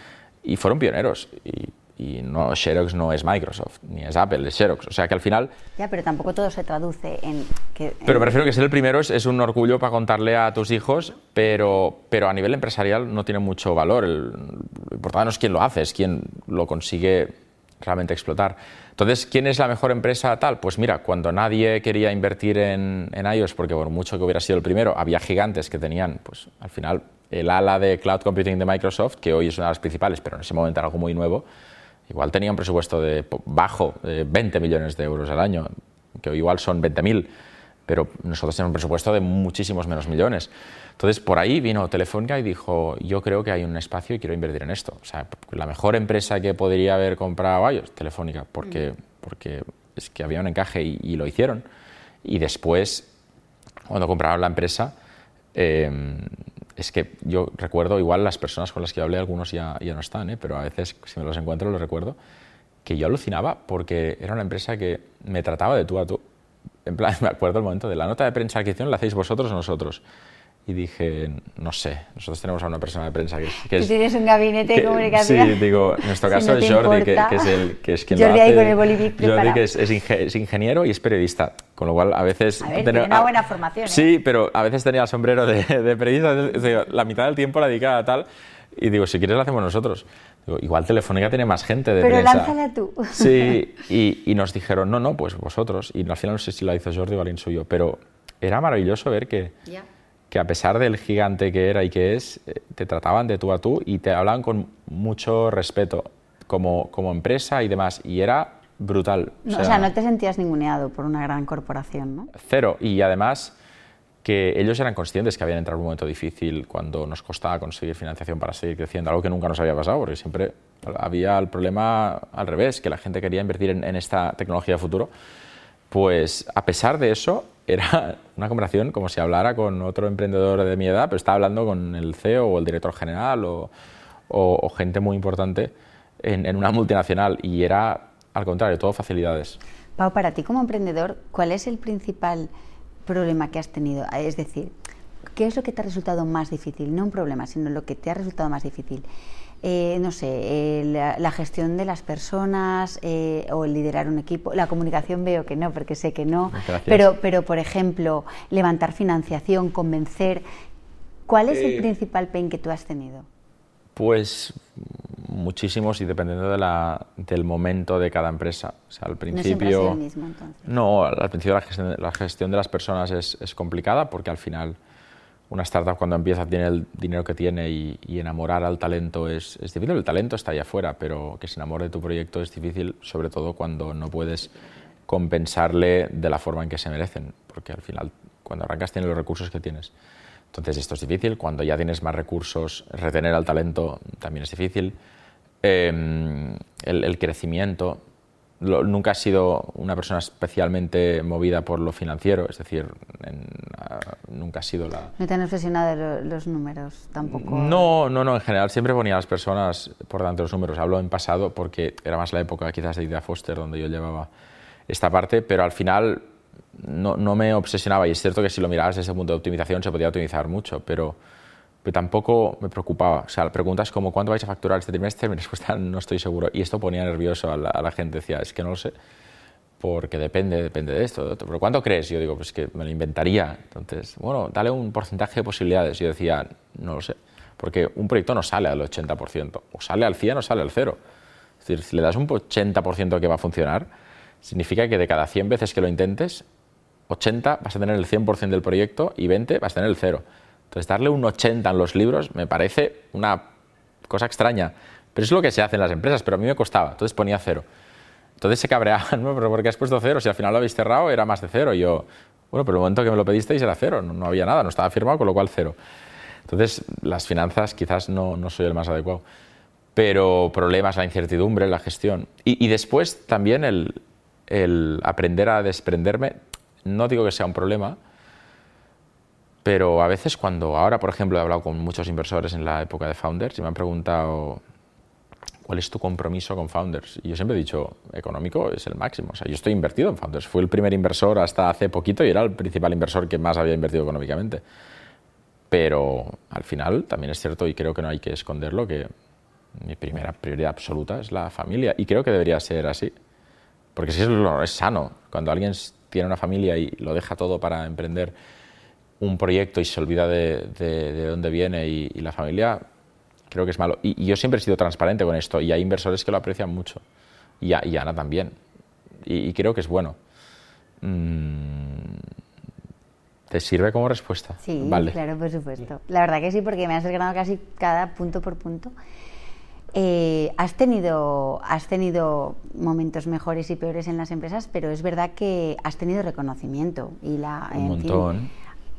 y fueron pioneros. Y, y no, Xerox no es Microsoft, ni es Apple, es Xerox. O sea que al final... Ya, pero tampoco todo se traduce en... Que, Pero prefiero que ser el primero es, un orgullo para contarle a tus hijos, pero, pero a nivel empresarial no tiene mucho valor. El, lo importante no es quién lo hace, es quién lo consigue realmente explotar. Entonces, ¿quién es la mejor empresa tal? Pues mira, cuando nadie quería invertir en, en iOS, porque por mucho que hubiera sido el primero, había gigantes que tenían, pues al final, el ala de cloud computing de Microsoft, que hoy es una de las principales, pero en ese momento era algo muy nuevo, igual tenía un presupuesto de bajo, de 20 millones de euros al año, que igual son 20.000, pero nosotros tenemos un presupuesto de muchísimos menos millones. Entonces, por ahí vino Telefónica y dijo, yo creo que hay un espacio y quiero invertir en esto. O sea, la mejor empresa que podría haber comprado iOS, Telefónica, porque, porque es que había un encaje y, lo hicieron. Y después, cuando compraron la empresa, eh, es que yo recuerdo, igual las personas con las que hablé, algunos ya, ya no están, ¿eh? pero a veces si me los encuentro los recuerdo, que yo alucinaba porque era una empresa que me trataba de tú a tú. En plan, me acuerdo el momento de la nota de prensa que hicieron, la hacéis vosotros o nosotros y dije, no sé, nosotros tenemos a una persona de prensa que, que es... tienes un gabinete de comunicación. Sí, digo, en nuestro caso es Jordi, que, es el que es quien Jordi lo hace. ahí con el bolivic Jordi, que es, es, ingeniero y es periodista, con lo cual a veces... A ver, tiene una buena formación, ¿eh? Sí, pero a veces tenía el sombrero de, de periodista, la mitad del tiempo la dedicaba a tal, y digo, si quieres lo hacemos nosotros. Digo, igual Telefónica tiene más gente de pero prensa. Pero lánzala tú. Sí, y, y, nos dijeron, no, no, pues vosotros. Y al final no sé si la hizo Jordi o alguien suyo, pero era maravilloso ver que... Yeah que a pesar del gigante que era y que es, eh, te trataban de tú a tú y te hablaban con mucho respeto como, como empresa y demás. Y era brutal. No, o, sea, no te sentías ninguneado por una gran corporación, ¿no? Cero. Y además que ellos eran conscientes que habían entrado en un momento difícil cuando nos costaba conseguir financiación para seguir creciendo, algo que nunca nos había pasado, porque siempre había el problema al revés, que la gente quería invertir en, en esta tecnología de futuro. Pues a pesar de eso, era una conversación como si hablara con otro emprendedor de mi edad, pero estaba hablando con el CEO o el director general o, o, gente muy importante en, en, una multinacional y era al contrario, todo facilidades. Pau, para ti como emprendedor, ¿cuál es el principal problema que has tenido? Es decir, ¿qué es lo que te ha resultado más difícil? No un problema, sino lo que te ha resultado más difícil. Eh, no sé, eh, la, gestión de las personas eh, o el liderar un equipo. La comunicación veo que no, porque sé que no. Pero, pero, por ejemplo, levantar financiación, convencer. ¿Cuál es el principal pain que tú has tenido? Pues muchísimos y dependiendo de la, del momento de cada empresa. O sea, al principio. No, el mismo, entonces. no al principio la gestión, la gestión de las personas es, es complicada porque al final una startup cuando empieza tiene el dinero que tiene y, enamorar al talento es, es, difícil. El talento está allá afuera, pero que se enamore de tu proyecto es difícil, sobre todo cuando no puedes compensarle de la forma en que se merecen, porque al final cuando arrancas tienes los recursos que tienes. Entonces esto es difícil, cuando ya tienes más recursos, retener al talento también es difícil. El, el, crecimiento, nunca he sido una persona especialmente movida por lo financiero, es decir, en, uh, nunca ha sido la... ¿No te han obsesionado los números tampoco? No, no, no, en general siempre ponía a las personas por delante de los números. Hablo en pasado porque era más la época quizás de Idea Foster donde yo llevaba esta parte, pero al final no, no me obsesionaba y es cierto que si lo mirabas desde ese punto de optimización se podía optimizar mucho, pero pero tampoco me preocupaba. O sea, la pregunta es como, ¿cuánto vais a facturar este trimestre? Mi respuesta, no estoy seguro. Y esto ponía nervioso a la, a la gente. Decía, es que no lo sé, porque depende, depende de esto. De ¿Pero cuánto crees? Yo digo, pues que me lo inventaría. Entonces, bueno, dale un porcentaje de posibilidades. Yo decía, no lo sé, porque un proyecto no sale al 80%, o sale al 100 o sale al 0. Es decir, si le das un 80% que va a funcionar, significa que de cada 100 veces que lo intentes, 80 vas a tener el 100% del proyecto y 20 vas a tener el 0. Entonces, darle un 80 en los libros me parece una cosa extraña. Pero es lo que se hace en las empresas, pero a mí me costaba. Entonces ponía cero. Entonces se cabreaban, ¿no? ¿Pero por qué has puesto cero? Si al final lo habéis cerrado, era más de cero. Y yo, bueno, pero el momento que me lo pedisteis era cero. No, no había nada, no estaba firmado, con lo cual cero. Entonces, las finanzas quizás no, no soy el más adecuado. Pero problemas, la incertidumbre, la gestión. Y, después también el, el aprender a desprenderme. No digo que sea un problema, pero a veces cuando ahora, por ejemplo, he hablado con muchos inversores en la época de Founders y me han preguntado cuál es tu compromiso con Founders. Y yo siempre he dicho, económico es el máximo. O sea, yo estoy invertido en Founders. Fui el primer inversor hasta hace poquito y era el principal inversor que más había invertido económicamente. Pero al final también es cierto y creo que no hay que esconderlo que mi primera prioridad absoluta es la familia y creo que debería ser así. Porque si es, es sano, cuando alguien tiene una familia y lo deja todo para emprender un proyecto y se olvida de, de, de dónde viene y, y, la familia, creo que es malo. Y, y, yo siempre he sido transparente con esto y hay inversores que lo aprecian mucho. Y, y Ana también. Y, creo que es bueno. Mm, ¿Te sirve como respuesta? Sí, vale. claro, por supuesto. La verdad que sí, porque me has desgranado casi cada punto por punto. Eh, has, tenido, has tenido momentos mejores y peores en las empresas, pero es verdad que has tenido reconocimiento. Y la, Un montón. Fin,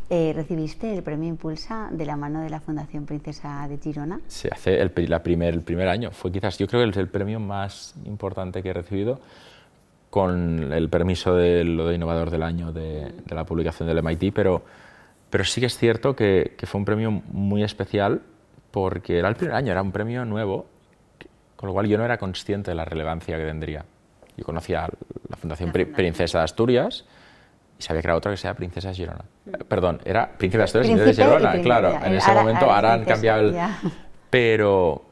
eh, recibiste el premio Impulsa de la mano de la Fundación Princesa de Girona. Sí, hace el, la primer, el primer año. Fue quizás, yo creo que es el premio más importante que he recibido con el permiso de lo de Innovador del Año de, de la publicación del MIT, pero, pero sí que es cierto que, que, fue un premio muy especial porque era el primer año, era un premio nuevo con lo cual yo no era consciente de la relevancia que tendría. Yo conocía la Fundación Princesa de Asturias y sabía que era otra que se llama Princesa Girona. Mm. Perdón, era Princesa de Asturias y Princesa de Girona, claro. En ese momento ahora, han cambiado el... Pero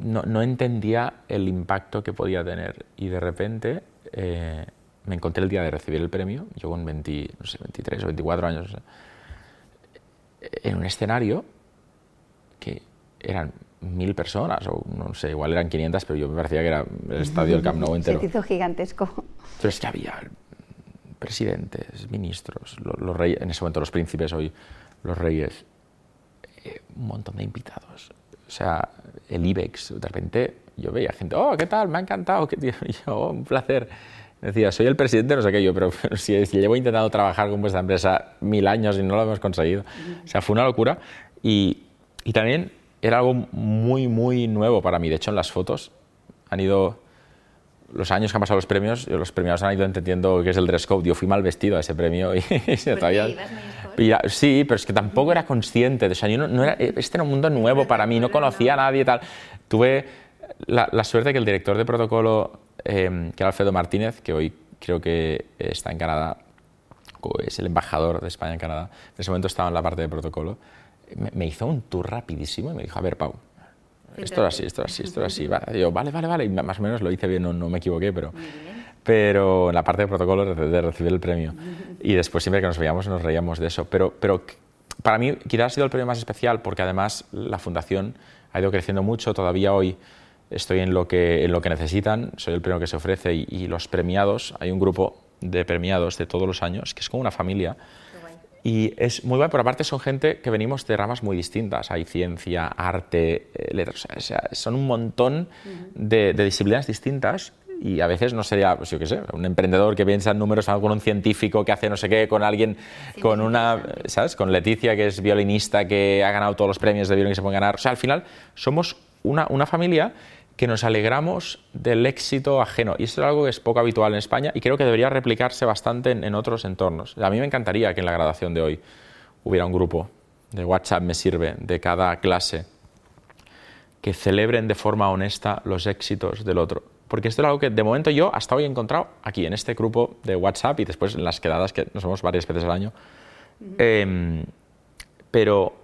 no, no, entendía el impacto que podía tener y de repente eh, me encontré el día de recibir el premio, yo con 20, no sé, 23 o 24 años, en un escenario que eran mil personas, o no sé, igual eran 500, pero yo me parecía que era el estadio del Camp Nou entero. Se hizo gigantesco. Pero es que había presidentes, ministros, los, reyes, en ese momento los príncipes, hoy los reyes, eh, un montón de invitados. O sea, el IBEX, de repente yo veía gente, oh, ¿qué tal? Me ha encantado, ¿qué tío? yo, oh, un placer. Decía, soy el presidente, no sé qué yo, pero, si, llevo intentando trabajar con vuestra empresa mil años y no lo hemos conseguido. O sea, fue una locura. Y, y también era algo muy, muy nuevo para mí. De hecho, en las fotos han ido los años que han pasado los premios, los premiados han ido entendiendo qué es el dress code. Yo fui mal vestido a ese premio y, todavía... sí, pero es que tampoco era consciente. O sea, yo no, era, este era un mundo nuevo para mí, no conocía a nadie y tal. Tuve la, la suerte que el director de protocolo Em, que era Alfredo Martínez, que hoy creo que está en Canadá, es el embajador de España en Canadá, en ese momento estaba en la parte de protocolo, me, hizo un tour rapidísimo y me dijo, a ver, Pau, esto es así, esto es así, esto es así. Y yo, vale, vale, vale, y más o menos lo hice bien, no, no me equivoqué, pero, pero en la parte de protocolo de, recibir el premio. Y después siempre que nos veíamos nos reíamos de eso. Pero, pero para mí quizás ha sido el premio más especial porque además la fundación ha ido creciendo mucho, todavía hoy estoy en lo que, en lo que necesitan, soy el primero que se ofrece y, los premiados, hay un grupo de premiados de todos los años que es como una familia. Y es muy bueno, pero aparte son gente que venimos de ramas muy distintas. Hay ciencia, arte, eh, letras, o sea, son un montón de, disciplinas distintas y a veces no sería, pues yo qué sé, un emprendedor que piensa en números, con un científico que hace no sé qué, con alguien, con una, ¿sabes? Con Leticia, que es violinista, que ha ganado todos los premios de violín que se pueden ganar. O sea, al final somos una, una familia que nos alegramos del éxito ajeno. Y esto es algo que es poco habitual en España y creo que debería replicarse bastante en, otros entornos. A mí me encantaría que en la graduación de hoy hubiera un grupo de WhatsApp, me sirve, de cada clase, que celebren de forma honesta los éxitos del otro. Porque esto es algo que de momento yo hasta hoy he encontrado aquí, en este grupo de WhatsApp y después en las quedadas que nos vemos varias veces al año. Em, pero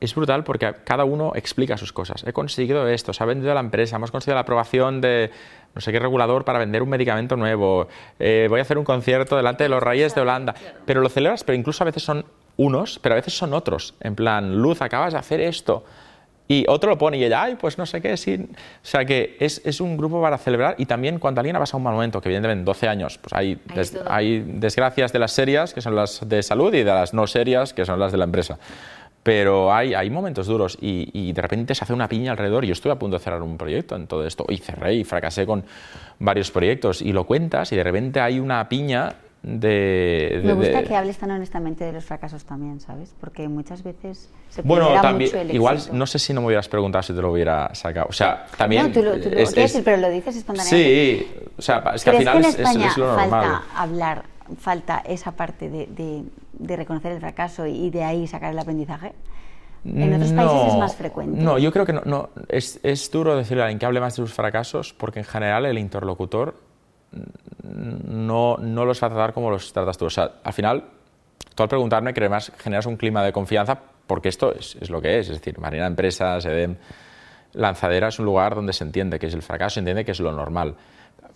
es brutal porque cada uno explica sus cosas. He conseguido esto, se ha vendido la empresa, hemos conseguido la aprobación de no sé qué regulador para vender un medicamento nuevo, eh, voy a hacer un concierto delante de los reyes de Holanda. Pero lo celebras, pero incluso a veces son unos, pero a veces son otros. En plan, Luz, acabas de hacer esto. Y otro lo pone y ella, ay, pues no sé qué, sí. O sea que es, es un grupo para celebrar y también cuando alguien ha pasado un mal momento, que evidentemente en 12 años, pues hay, hay desgracias de las serias, que son las de salud, y de las no serias, que son las de la empresa pero hay, hay momentos duros y, de repente se hace una piña alrededor. Yo estuve a punto de cerrar un proyecto en todo esto y cerré y fracasé con varios proyectos y lo cuentas y de repente hay una piña de, Me gusta que hables tan honestamente de los fracasos también, ¿sabes? Porque muchas veces se Bueno, también, mucho el igual, no sé si no me hubieras preguntado si te lo hubiera sacado. O sea, también... No, tú lo, tú decir, pero lo dices espontáneamente. Sí, o sea, es que al final es, es, lo normal. falta hablar, falta esa parte de de reconocer el fracaso y de ahí sacar el aprendizaje? ¿En otros países es más frecuente? No, yo creo que no. no. Es, es, duro decirle a alguien que hable más de sus fracasos porque en general el interlocutor no, no los va a tratar como los tratas tú. O sea, al final, tú al preguntarme, que además generas un clima de confianza porque esto es, es lo que es. Es decir, Marina Empresas, EDEM, Lanzadera es un lugar donde se entiende que es el fracaso, se entiende que es lo normal.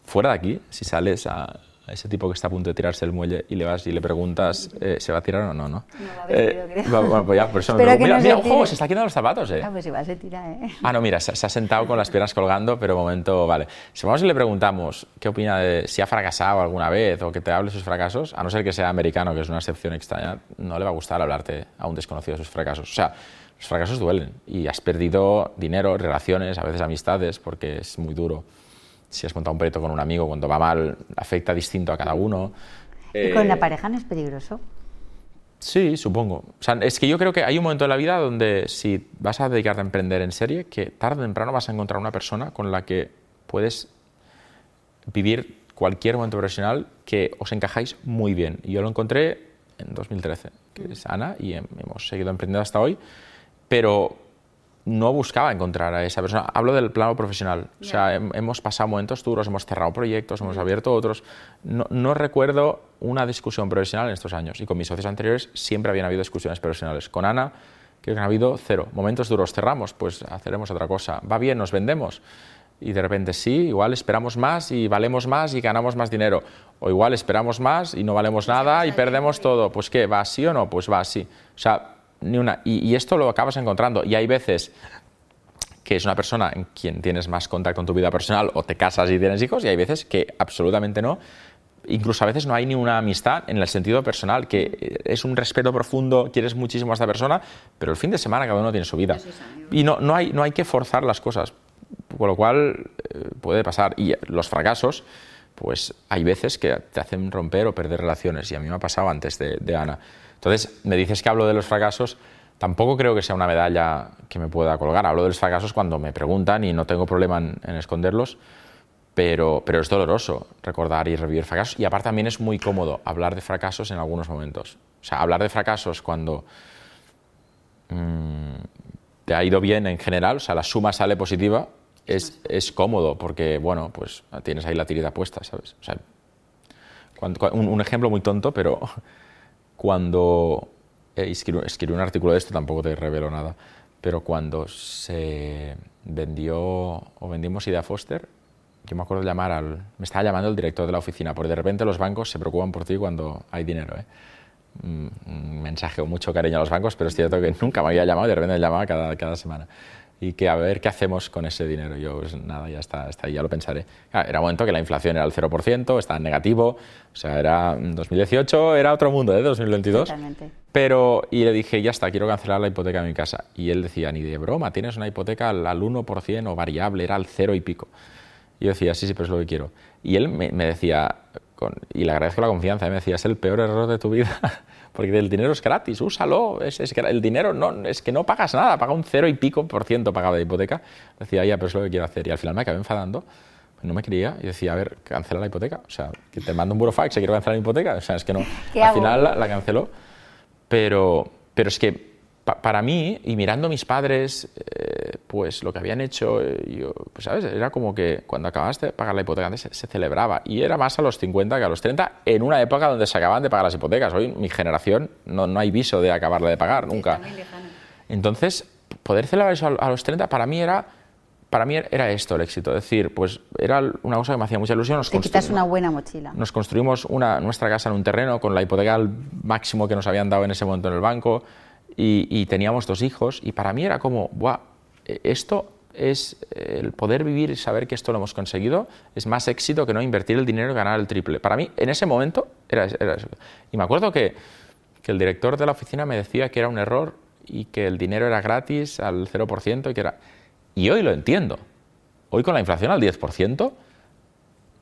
Fuera de aquí, si sales a, a ese tipo que está a punto de tirarse el muelle y le vas y le preguntas, eh, ¿se va a tirar o no? No, no va a eh, Bueno, pues ya, por eso me mira, mira, ojo, se está quitando los zapatos, ¿eh? Ah, pues igual se tira, ¿eh? Ah, no, mira, se, ha sentado con las piernas colgando, pero momento, vale. Si vamos y le preguntamos qué opina de si ha fracasado alguna vez o que te hable de sus fracasos, a no ser que sea americano, que es una excepción extraña, no le va a gustar hablarte a un desconocido de sus fracasos. O sea, los fracasos duelen y has perdido dinero, relaciones, a veces amistades, porque es muy duro si has montado un proyecto con un amigo, cuando va mal, afecta distinto a cada uno. ¿Y con la eh, pareja no es peligroso? Sí, supongo. O sea, es que yo creo que hay un momento en la vida donde si vas a dedicarte a emprender en serie, que tarde o temprano vas a encontrar una persona con la que puedes vivir cualquier momento profesional que os encajáis muy bien. Y yo lo encontré en 2013, que es Ana, y hemos seguido emprendiendo hasta hoy, pero no buscaba encontrar a esa persona. Hablo del plano profesional. O sea, hemos pasado momentos duros, hemos cerrado proyectos, hemos abierto otros. No, no, recuerdo una discusión profesional en estos años. Y con mis socios anteriores siempre habían habido discusiones profesionales. Con Ana, creo que han habido cero. Momentos duros, cerramos, pues haceremos otra cosa. Va bien, nos vendemos. Y de repente sí, igual esperamos más y valemos más y ganamos más dinero. O igual esperamos más y no valemos nada y perdemos todo. Pues ¿qué? ¿Va así o no? Pues va así. O sea, ni una. Y, esto lo acabas encontrando. Y hay veces que es una persona en quien tienes más contacto en tu vida personal o te casas y tienes hijos y hay veces que absolutamente no. Incluso a veces no hay ni una amistad en el sentido personal, que es un respeto profundo, quieres muchísimo a esta persona, pero el fin de semana cada uno tiene su vida. Y no, no, hay, no hay que forzar las cosas, con lo cual eh, puede pasar. Y los fracasos, pues hay veces que te hacen romper o perder relaciones, y a mí me ha pasado antes de, de Ana. Entonces, me dices que hablo de los fracasos, tampoco creo que sea una medalla que me pueda colgar. Hablo de los fracasos cuando me preguntan y no tengo problema en, esconderlos, pero, pero es doloroso recordar y revivir fracasos. Y aparte también es muy cómodo hablar de fracasos en algunos momentos. O sea, hablar de fracasos cuando mm, te ha ido bien en general, o sea, la suma sale positiva, es, es, cómodo porque, bueno, pues tienes ahí la tirita puesta, ¿sabes? O sea, un, un, ejemplo muy tonto, pero cuando eh, escribí, un artículo de esto, tampoco te revelo nada, pero cuando se vendió o vendimos Idea Foster, yo me acuerdo de llamar al... Me estaba llamando el director de la oficina, porque de repente los bancos se preocupan por ti cuando hay dinero. ¿eh? Un mensaje con mucho cariño a los bancos, pero es cierto que nunca me había llamado y de repente me llamaba cada, cada semana y que a ver qué hacemos con ese dinero. Yo, pues nada, ya está, está ahí, ya lo pensaré. era un momento que la inflación era al 0%, estaba en negativo, o sea, era 2018, era otro mundo, ¿eh? 2022. Totalmente. Pero, y le dije, ya está, quiero cancelar la hipoteca de mi casa. Y él decía, ni de broma, tienes una hipoteca al, 1% o variable, era al cero y pico. Y yo decía, sí, sí, pero es lo que quiero. Y él me, decía, y le agradezco la confianza, ¿eh? me decía, es el peor error de tu vida porque el dinero es gratis, úsalo, es, el dinero no, es que no pagas nada, paga un cero y pico por ciento pagado de hipoteca. Decía, ya, pero es lo que quiero hacer. Y al final me acabé enfadando, no me quería, y decía, a ver, cancela la hipoteca, o sea, que te mando un burofax y quiero cancelar la hipoteca, o sea, es que no, al final la, la, canceló, pero, pero es que para mí, y mirando a mis padres, eh, pues lo que habían hecho, eh, yo, pues, ¿sabes? Era como que cuando acabaste de pagar la hipoteca antes se, celebraba. Y era más a los 50 que a los 30, en una época donde se acababan de pagar las hipotecas. Hoy mi generación no, no hay viso de acabarla de pagar, nunca. Entonces, poder celebrar eso a, los 30 para mí era... Para mí era esto el éxito, es decir, pues era una cosa que me hacía mucha ilusión. Nos Te quitas una buena mochila. Nos construimos una, nuestra casa en un terreno con la hipoteca al máximo que nos habían dado en ese momento en el banco y, teníamos dos hijos y para mí era como, Buah, e-, esto es el poder vivir y saber que esto lo hemos conseguido, es más éxito que no invertir el dinero y ganar el triple. Para mí, en ese momento, era, era eso. Y me acuerdo que, que, el director de la oficina me decía que era un error y que el dinero era gratis al 0% y que era... Y hoy lo entiendo. Hoy con la inflación al 10%,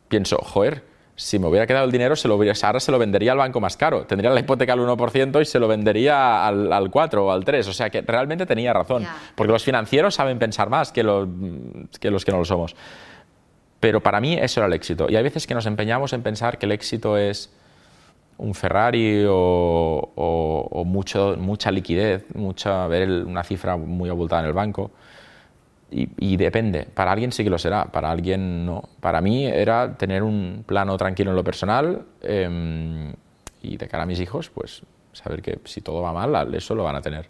pienso, joder, si me hubiera quedado el dinero, se lo ahora se lo vendería al banco más caro. Tendría la hipoteca al 1% y se lo vendería al, al 4 o al 3. O sea que realmente tenía razón. Porque los financieros saben pensar más que los, que los que no lo somos. Pero para mí eso era el éxito. Y hay veces que nos empeñamos en pensar que el éxito es un Ferrari o, mucho, mucha liquidez, mucha, ver una cifra muy abultada en el banco. Y, depende, para alguien sí que lo será, para alguien no. Para mí era tener un plano tranquilo en lo personal em, y de cara a mis hijos, pues saber que si todo va mal, eso lo van a tener.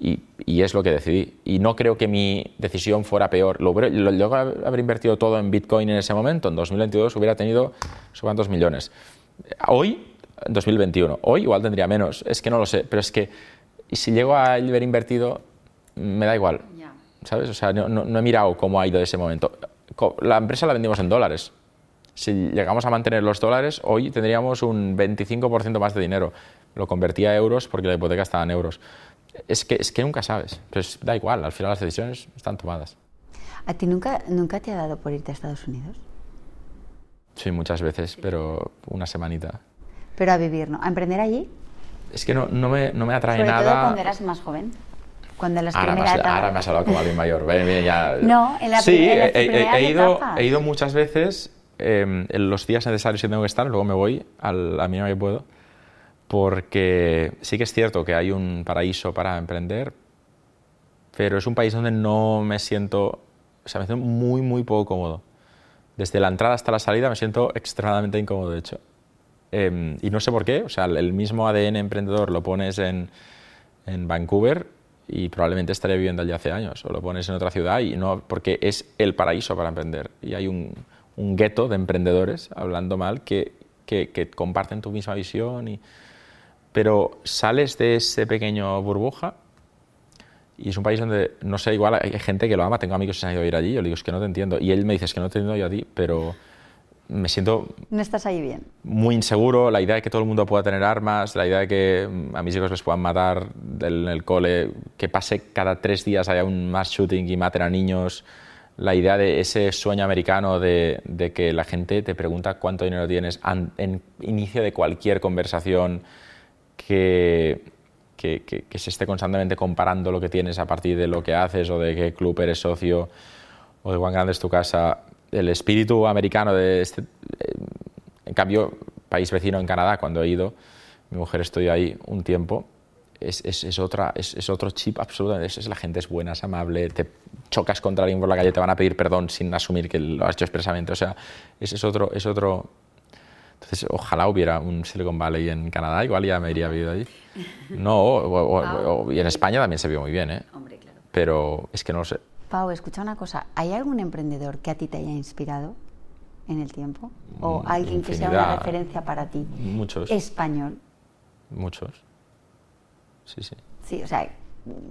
Y, y es lo que decidí. Y no creo que mi decisión fuera peor. Lo, lo, haber invertido todo en Bitcoin en ese momento, en 2022 hubiera tenido cuántos millones. Hoy, en 2021, hoy igual tendría menos, es que no lo sé, pero es que si llego a haber invertido, me da igual ¿sabes? O sea, no, he mirado cómo ha ido ese momento. La empresa la vendimos en dólares. Si llegamos a mantener los dólares, hoy tendríamos un 25% más de dinero. Lo convertía a euros porque la hipoteca estaba en euros. Es que, es que nunca sabes, pero da igual, al final las decisiones están tomadas. ¿A ti nunca, nunca te ha dado por irte a Estados Unidos? Sí, muchas veces, pero una semanita. Pero a vivir, ¿no? ¿A emprender allí? Es que no, no, me, no me atrae Sobre nada. Todo cuando eras más joven cuando las ahora, primeras me has, ahora me has hablado como alguien mayor. ya. No, en la Sí, en he, ido, he ido muchas veces em, en los días necesarios que tengo que estar, luego me voy al, a mí no que puedo, porque sí que es cierto que hay un paraíso para emprender, pero es un país donde no me siento, o sea, me siento muy, muy poco cómodo. Desde la entrada hasta la salida me siento extremadamente incómodo, de hecho. Em, y no sé por qué, o sea, el mismo ADN emprendedor lo pones en, en Vancouver y probablemente estaría viviendo allí hace años, o lo pones en otra ciudad y no, porque es el paraíso para emprender. Y hay un, un gueto de emprendedores, hablando mal, que, que, que, comparten tu misma visión. Y, pero sales de ese pequeño burbuja y es un país donde, no sé, igual hay gente que lo ama, tengo amigos que se han ido a ir allí, yo le digo, es que no te entiendo. Y él me dice, es que no te entiendo yo a ti, pero me siento... No estás ahí bien. Muy inseguro, la idea de que todo el mundo pueda tener armas, la idea de que mm, a mis hijos les puedan matar en el cole, que pase cada tres días haya un mass shooting y maten a niños, la idea de ese sueño americano de, de que la gente te pregunta cuánto dinero tienes en inicio de cualquier conversación, que, que, que, que se esté constantemente comparando lo que tienes a partir de lo que haces o de qué club eres socio o de cuán grande es tu casa el espíritu americano de este... Eh, en cambio, país vecino en Canadá, cuando he ido, mi mujer estudió ahí un tiempo, es, es, es otra, es, otro chip absolutamente. Es, la gente es buena, es amable, te chocas contra alguien por la calle, te van a pedir perdón sin asumir que lo has hecho expresamente. O sea, ese es otro, es otro. Entonces, ojalá hubiera un Silicon Valley en Canadá, igual ya me iría a vivir allí. No, o, o, o, y en España también se vio muy bien, ¿eh? Hombre, claro. Pero es que no lo sé. Pau, escucha una cosa, ¿hay algún emprendedor que a ti te haya inspirado en el tiempo? ¿O Mm, alguien que sea una referencia para ti? Muchos. Español. Muchos. Sí, sí. Sí, o sea,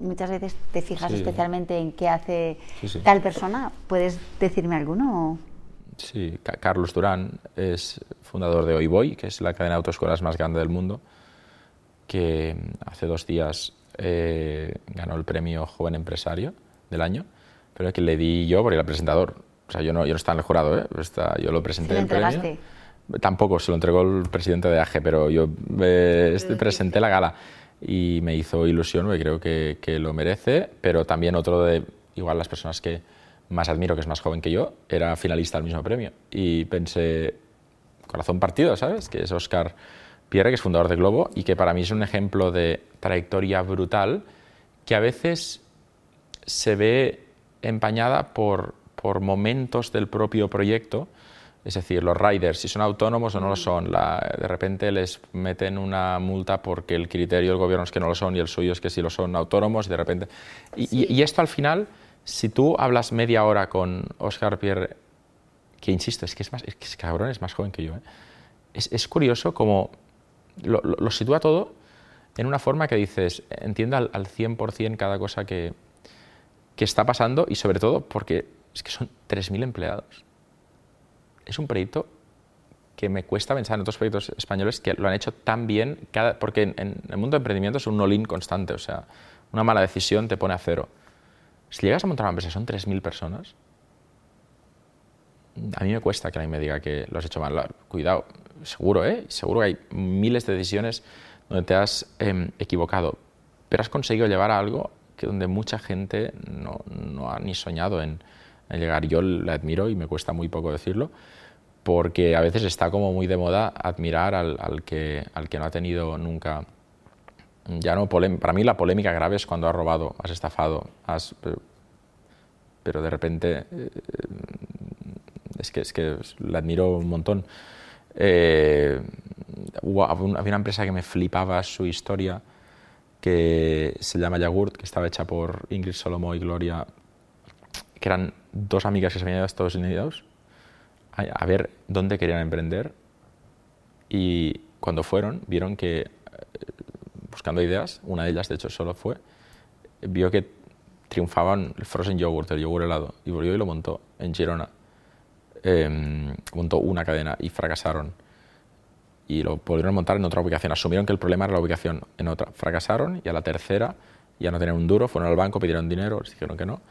muchas veces te fijas Sí. especialmente en qué hace Sí, sí. tal persona. ¿Puedes decirme alguno? Sí, Ca- Carlos Durán es fundador de Hoy Voy, que es la cadena de autoescuelas más grande del mundo, que hace dos días eh, ganó el premio Joven Empresario del año, pero que le di yo porque era el presentador. O sea, yo no, yo no estaba en el jurado, ¿eh? Está- yo lo presenté ¿Se lo el premio. entregaste? Tampoco, se lo entregó el presidente de AGE, pero yo eh, este- presenté la gala y me hizo ilusión, porque creo que, que lo merece, pero también otro de, igual las personas que más admiro, que es más joven que yo, era finalista del mismo premio. Y pensé, corazón partido, ¿sabes? Que es Oscar Pierre, que es fundador de Globo y que para mí es un ejemplo de trayectoria brutal que a veces se ve empañada por, por momentos del propio proyecto. Es decir, los riders, si son autónomos o no lo son, la- de repente les meten una multa porque el criterio del gobierno es que no lo son y el suyo es que sí lo son autónomos y de repente... Y, y- y esto al final, si tú hablas media hora con Oscar Pierre, que insisto, es que es más, es que ese cabrón es más joven que yo, ¿eh? es, es curioso como lo, lo- lo sitúa todo en una forma que dices, entienda al, al 100% cada cosa que, que está pasando y sobre todo porque es que son 3.000 empleados. Es un proyecto que me cuesta pensar en otros proyectos españoles que lo han hecho tan bien, porque en, el mundo de emprendimiento es un all-in constante, o sea, una mala decisión te pone a cero. Si llegas a montar una empresa, son 3.000 personas, a mí me cuesta que alguien me diga que lo has hecho mal. Cuidado, seguro, ¿eh? Seguro que hay miles de decisiones donde te has em, equivocado, pero has conseguido llevar a algo que donde mucha gente no, no ha ni soñado en, en llegar. Yo le admiro y me cuesta muy poco decirlo, porque a veces está como muy de moda admirar al, al que, al que no ha tenido nunca ya no para mí la polémica grave es cuando has robado, has estafado, has pero, pero de repente eh, es que es que la admiro un montón. Eh, había una empresa que me flipaba su historia que se llama Yagurt, que estaba hecha por Ingrid Solomo y Gloria, que eran dos amigas que se habían ido a Estados Unidos a, a ver dónde querían emprender y cuando fueron vieron que eh, buscando ideas, una de ellas de hecho solo fue, vio que triunfaban el frozen yogurt, el yogur helado, y volvió y lo montó en Girona. Eh, montó una cadena y fracasaron. Y lo volvieron a montar en otra ubicación. Asumieron que el problema era la ubicación en otra. Fracasaron y a la tercera ya no tenían un duro, fueron al banco, pidieron dinero, les dijeron que no.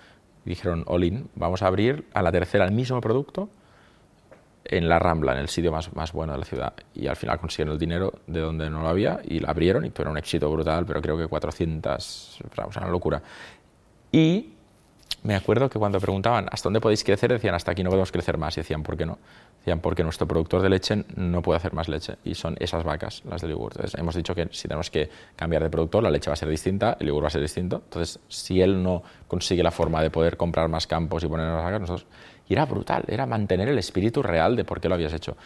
Y dijeron, all in, vamos a abrir a la tercera el mismo producto en la Rambla, en el sitio más, más bueno de la ciudad. Y al final consiguieron el dinero de donde no lo había y la abrieron y tuvieron un éxito brutal, pero creo que 400, o sea, una locura. Y me acuerdo que cuando preguntaban hasta dónde podéis crecer, decían hasta aquí no podemos crecer más. Y decían, ¿por qué no? Decían, porque nuestro productor de leche no puede hacer más leche. Y son esas vacas, las del yogur. Entonces, hemos dicho que si tenemos que cambiar de productor, la leche va a ser distinta, el yogur va a ser distinto. Entonces, si él no consigue la forma de poder comprar más campos y poner más vacas, nosotros... Y era brutal, era mantener el espíritu real de por qué lo habías hecho.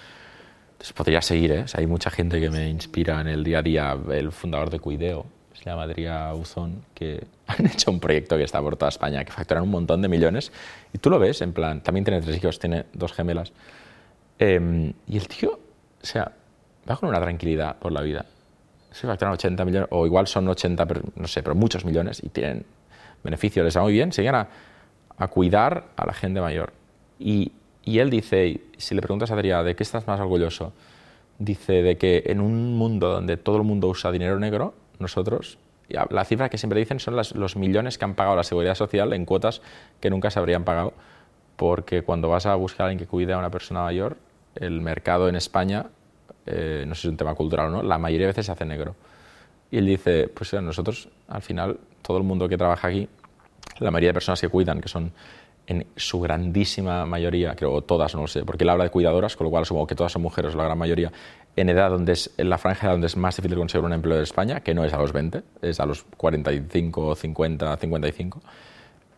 Entonces, podría seguir, ¿eh? hay mucha gente que me inspira en el día a día. El fundador de Cuideo, se llama Adrià Uzón, que han hecho un proyecto que está por toda España, que facturan un montón de millones, y tú lo ves, en plan, también tiene tres hijos, tiene dos gemelas, em, y el tío, o sea, va con una tranquilidad por la vida. Se facturan 80 millones, o igual son 80, no sé, pero muchos millones, y tienen beneficios, les va muy bien, se llegan a, a cuidar a la gente mayor. Y, y él dice, si le preguntas a Adrià, ¿de qué estás más orgulloso? Dice de que en un mundo donde todo el mundo usa dinero negro, nosotros, la cifra que siempre dicen son los millones que han pagado la seguridad social en cuotas que nunca se habrían pagado, porque cuando vas a buscar a alguien que cuide a una persona mayor, el mercado en España, eh, no sé si es un tema cultural o no, la mayoría de veces se hace negro. Y él dice, pues nosotros, al final, todo el mundo que trabaja aquí, la mayoría de personas que cuidan, que son en su grandísima mayoría, creo, todas, no lo sé, porque él habla de cuidadoras, con lo cual asumo que todas son mujeres, la gran mayoría, en edad donde es, en la franja donde es más difícil conseguir un empleo en España, que no es a los 20, es a los 45, 50, 55.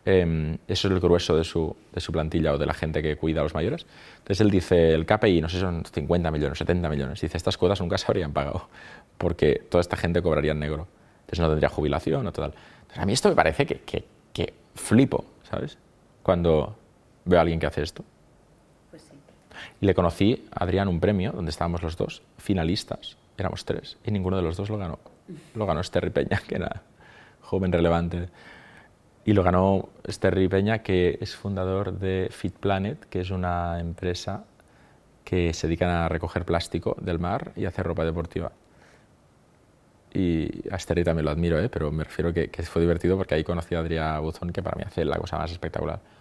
eso es el grueso de su, de su plantilla o de la gente que cuida a los mayores. Entonces él dice, el KPI, no sé si son 50 millones, 70 millones, dice, estas cuotas nunca se habrían pagado, porque toda esta gente cobraría en negro. Entonces no tendría jubilación o tal. Entonces a mí esto me parece que, que, que flipo, ¿sabes? Cuando veo a alguien que hace esto. Pues sí. Y le conocí a Adrián un premio donde estábamos los dos finalistas, éramos tres, y ninguno de los dos lo ganó. Lo ganó Sterry Peña, que era joven relevante. Y lo ganó Sterry Peña, que es fundador de Fit Planet, que es una empresa que se dedica a recoger plástico del mar y hacer ropa deportiva. Y a Sterry también lo admiro, ¿eh? pero me refiero que, que fue divertido porque ahí conocí a Adrián Buzón, que para mí hace la cosa más espectacular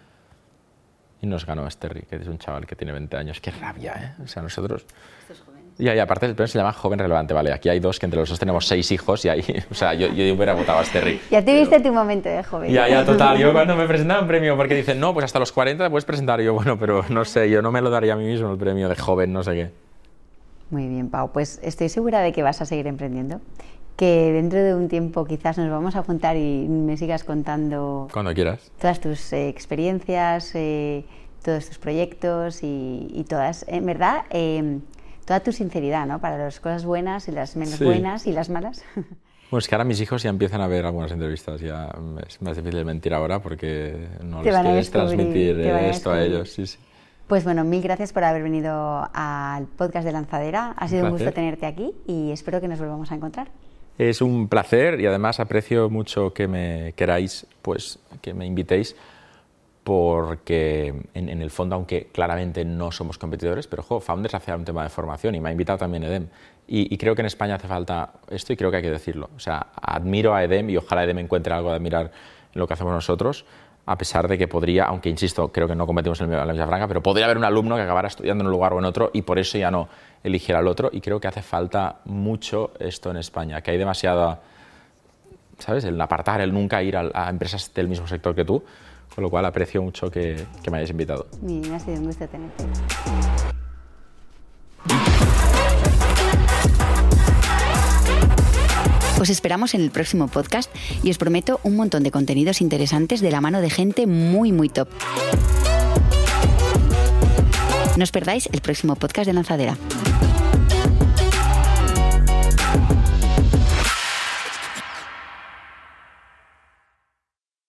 y nos ganó Sterry, que es un chaval que tiene 20 años. ¡Qué rabia, eh! O sea, nosotros... Estos jóvenes. Y, y aparte el premio se llama Joven Relevante, ¿vale? Aquí hay dos que entre los dos tenemos seis hijos y ahí... O sea, yo, yo hubiera votado a Sterry. Ya te viste tu momento de joven. Ya, ya, total. Yo cuando me presentaba un premio, porque dicen, no, pues hasta los 40 te puedes presentar. Y yo, bueno, pero no sé, yo no me lo daría a mí mismo el premio de joven, no sé qué. Muy bien, Pau. Pues estoy segura de que vas a seguir emprendiendo que dentro de un tiempo quizás nos vamos a juntar y me sigas contando cuando quieras todas tus eh, experiencias eh, todos tus proyectos y, todas, en verdad, em, toda tu sinceridad, ¿no? Para las cosas buenas y las menos buenas y las malas. Bueno, es que ahora mis hijos ya empiezan a ver algunas entrevistas, ya es más difícil mentir ahora porque no les quieres transmitir esto a, ellos. Sí, sí. Pues bueno, mil gracias por haber venido al podcast de Lanzadera. Ha sido un, gusto tenerte aquí y espero que nos volvamos a encontrar. Es un placer y además aprecio mucho que me queráis, pues que me invitéis porque en, el fondo, aunque claramente no somos competidores, pero jo, Founders hace un tema de formación y me ha invitado también Edem. Y, creo que en España hace falta esto y creo que hay que decirlo. O sea, admiro a Edem y ojalá Edem encuentre algo de admirar en lo que hacemos nosotros, a pesar de que podría, aunque insisto, creo que no cometemos la misma franca, pero podría haber un alumno que acabara estudiando en un lugar o en otro y por eso ya no eligiera al otro. Y creo que hace falta mucho esto en España, que hay demasiada, ¿sabes? El apartar, el nunca ir a, a empresas del mismo sector que tú con lo cual aprecio mucho que, me hayáis invitado. me ha sido un gusto tenerte. Os esperamos en el próximo podcast y os prometo un montón de contenidos interesantes de la mano de gente muy, muy top. No os perdáis el próximo podcast de Lanzadera.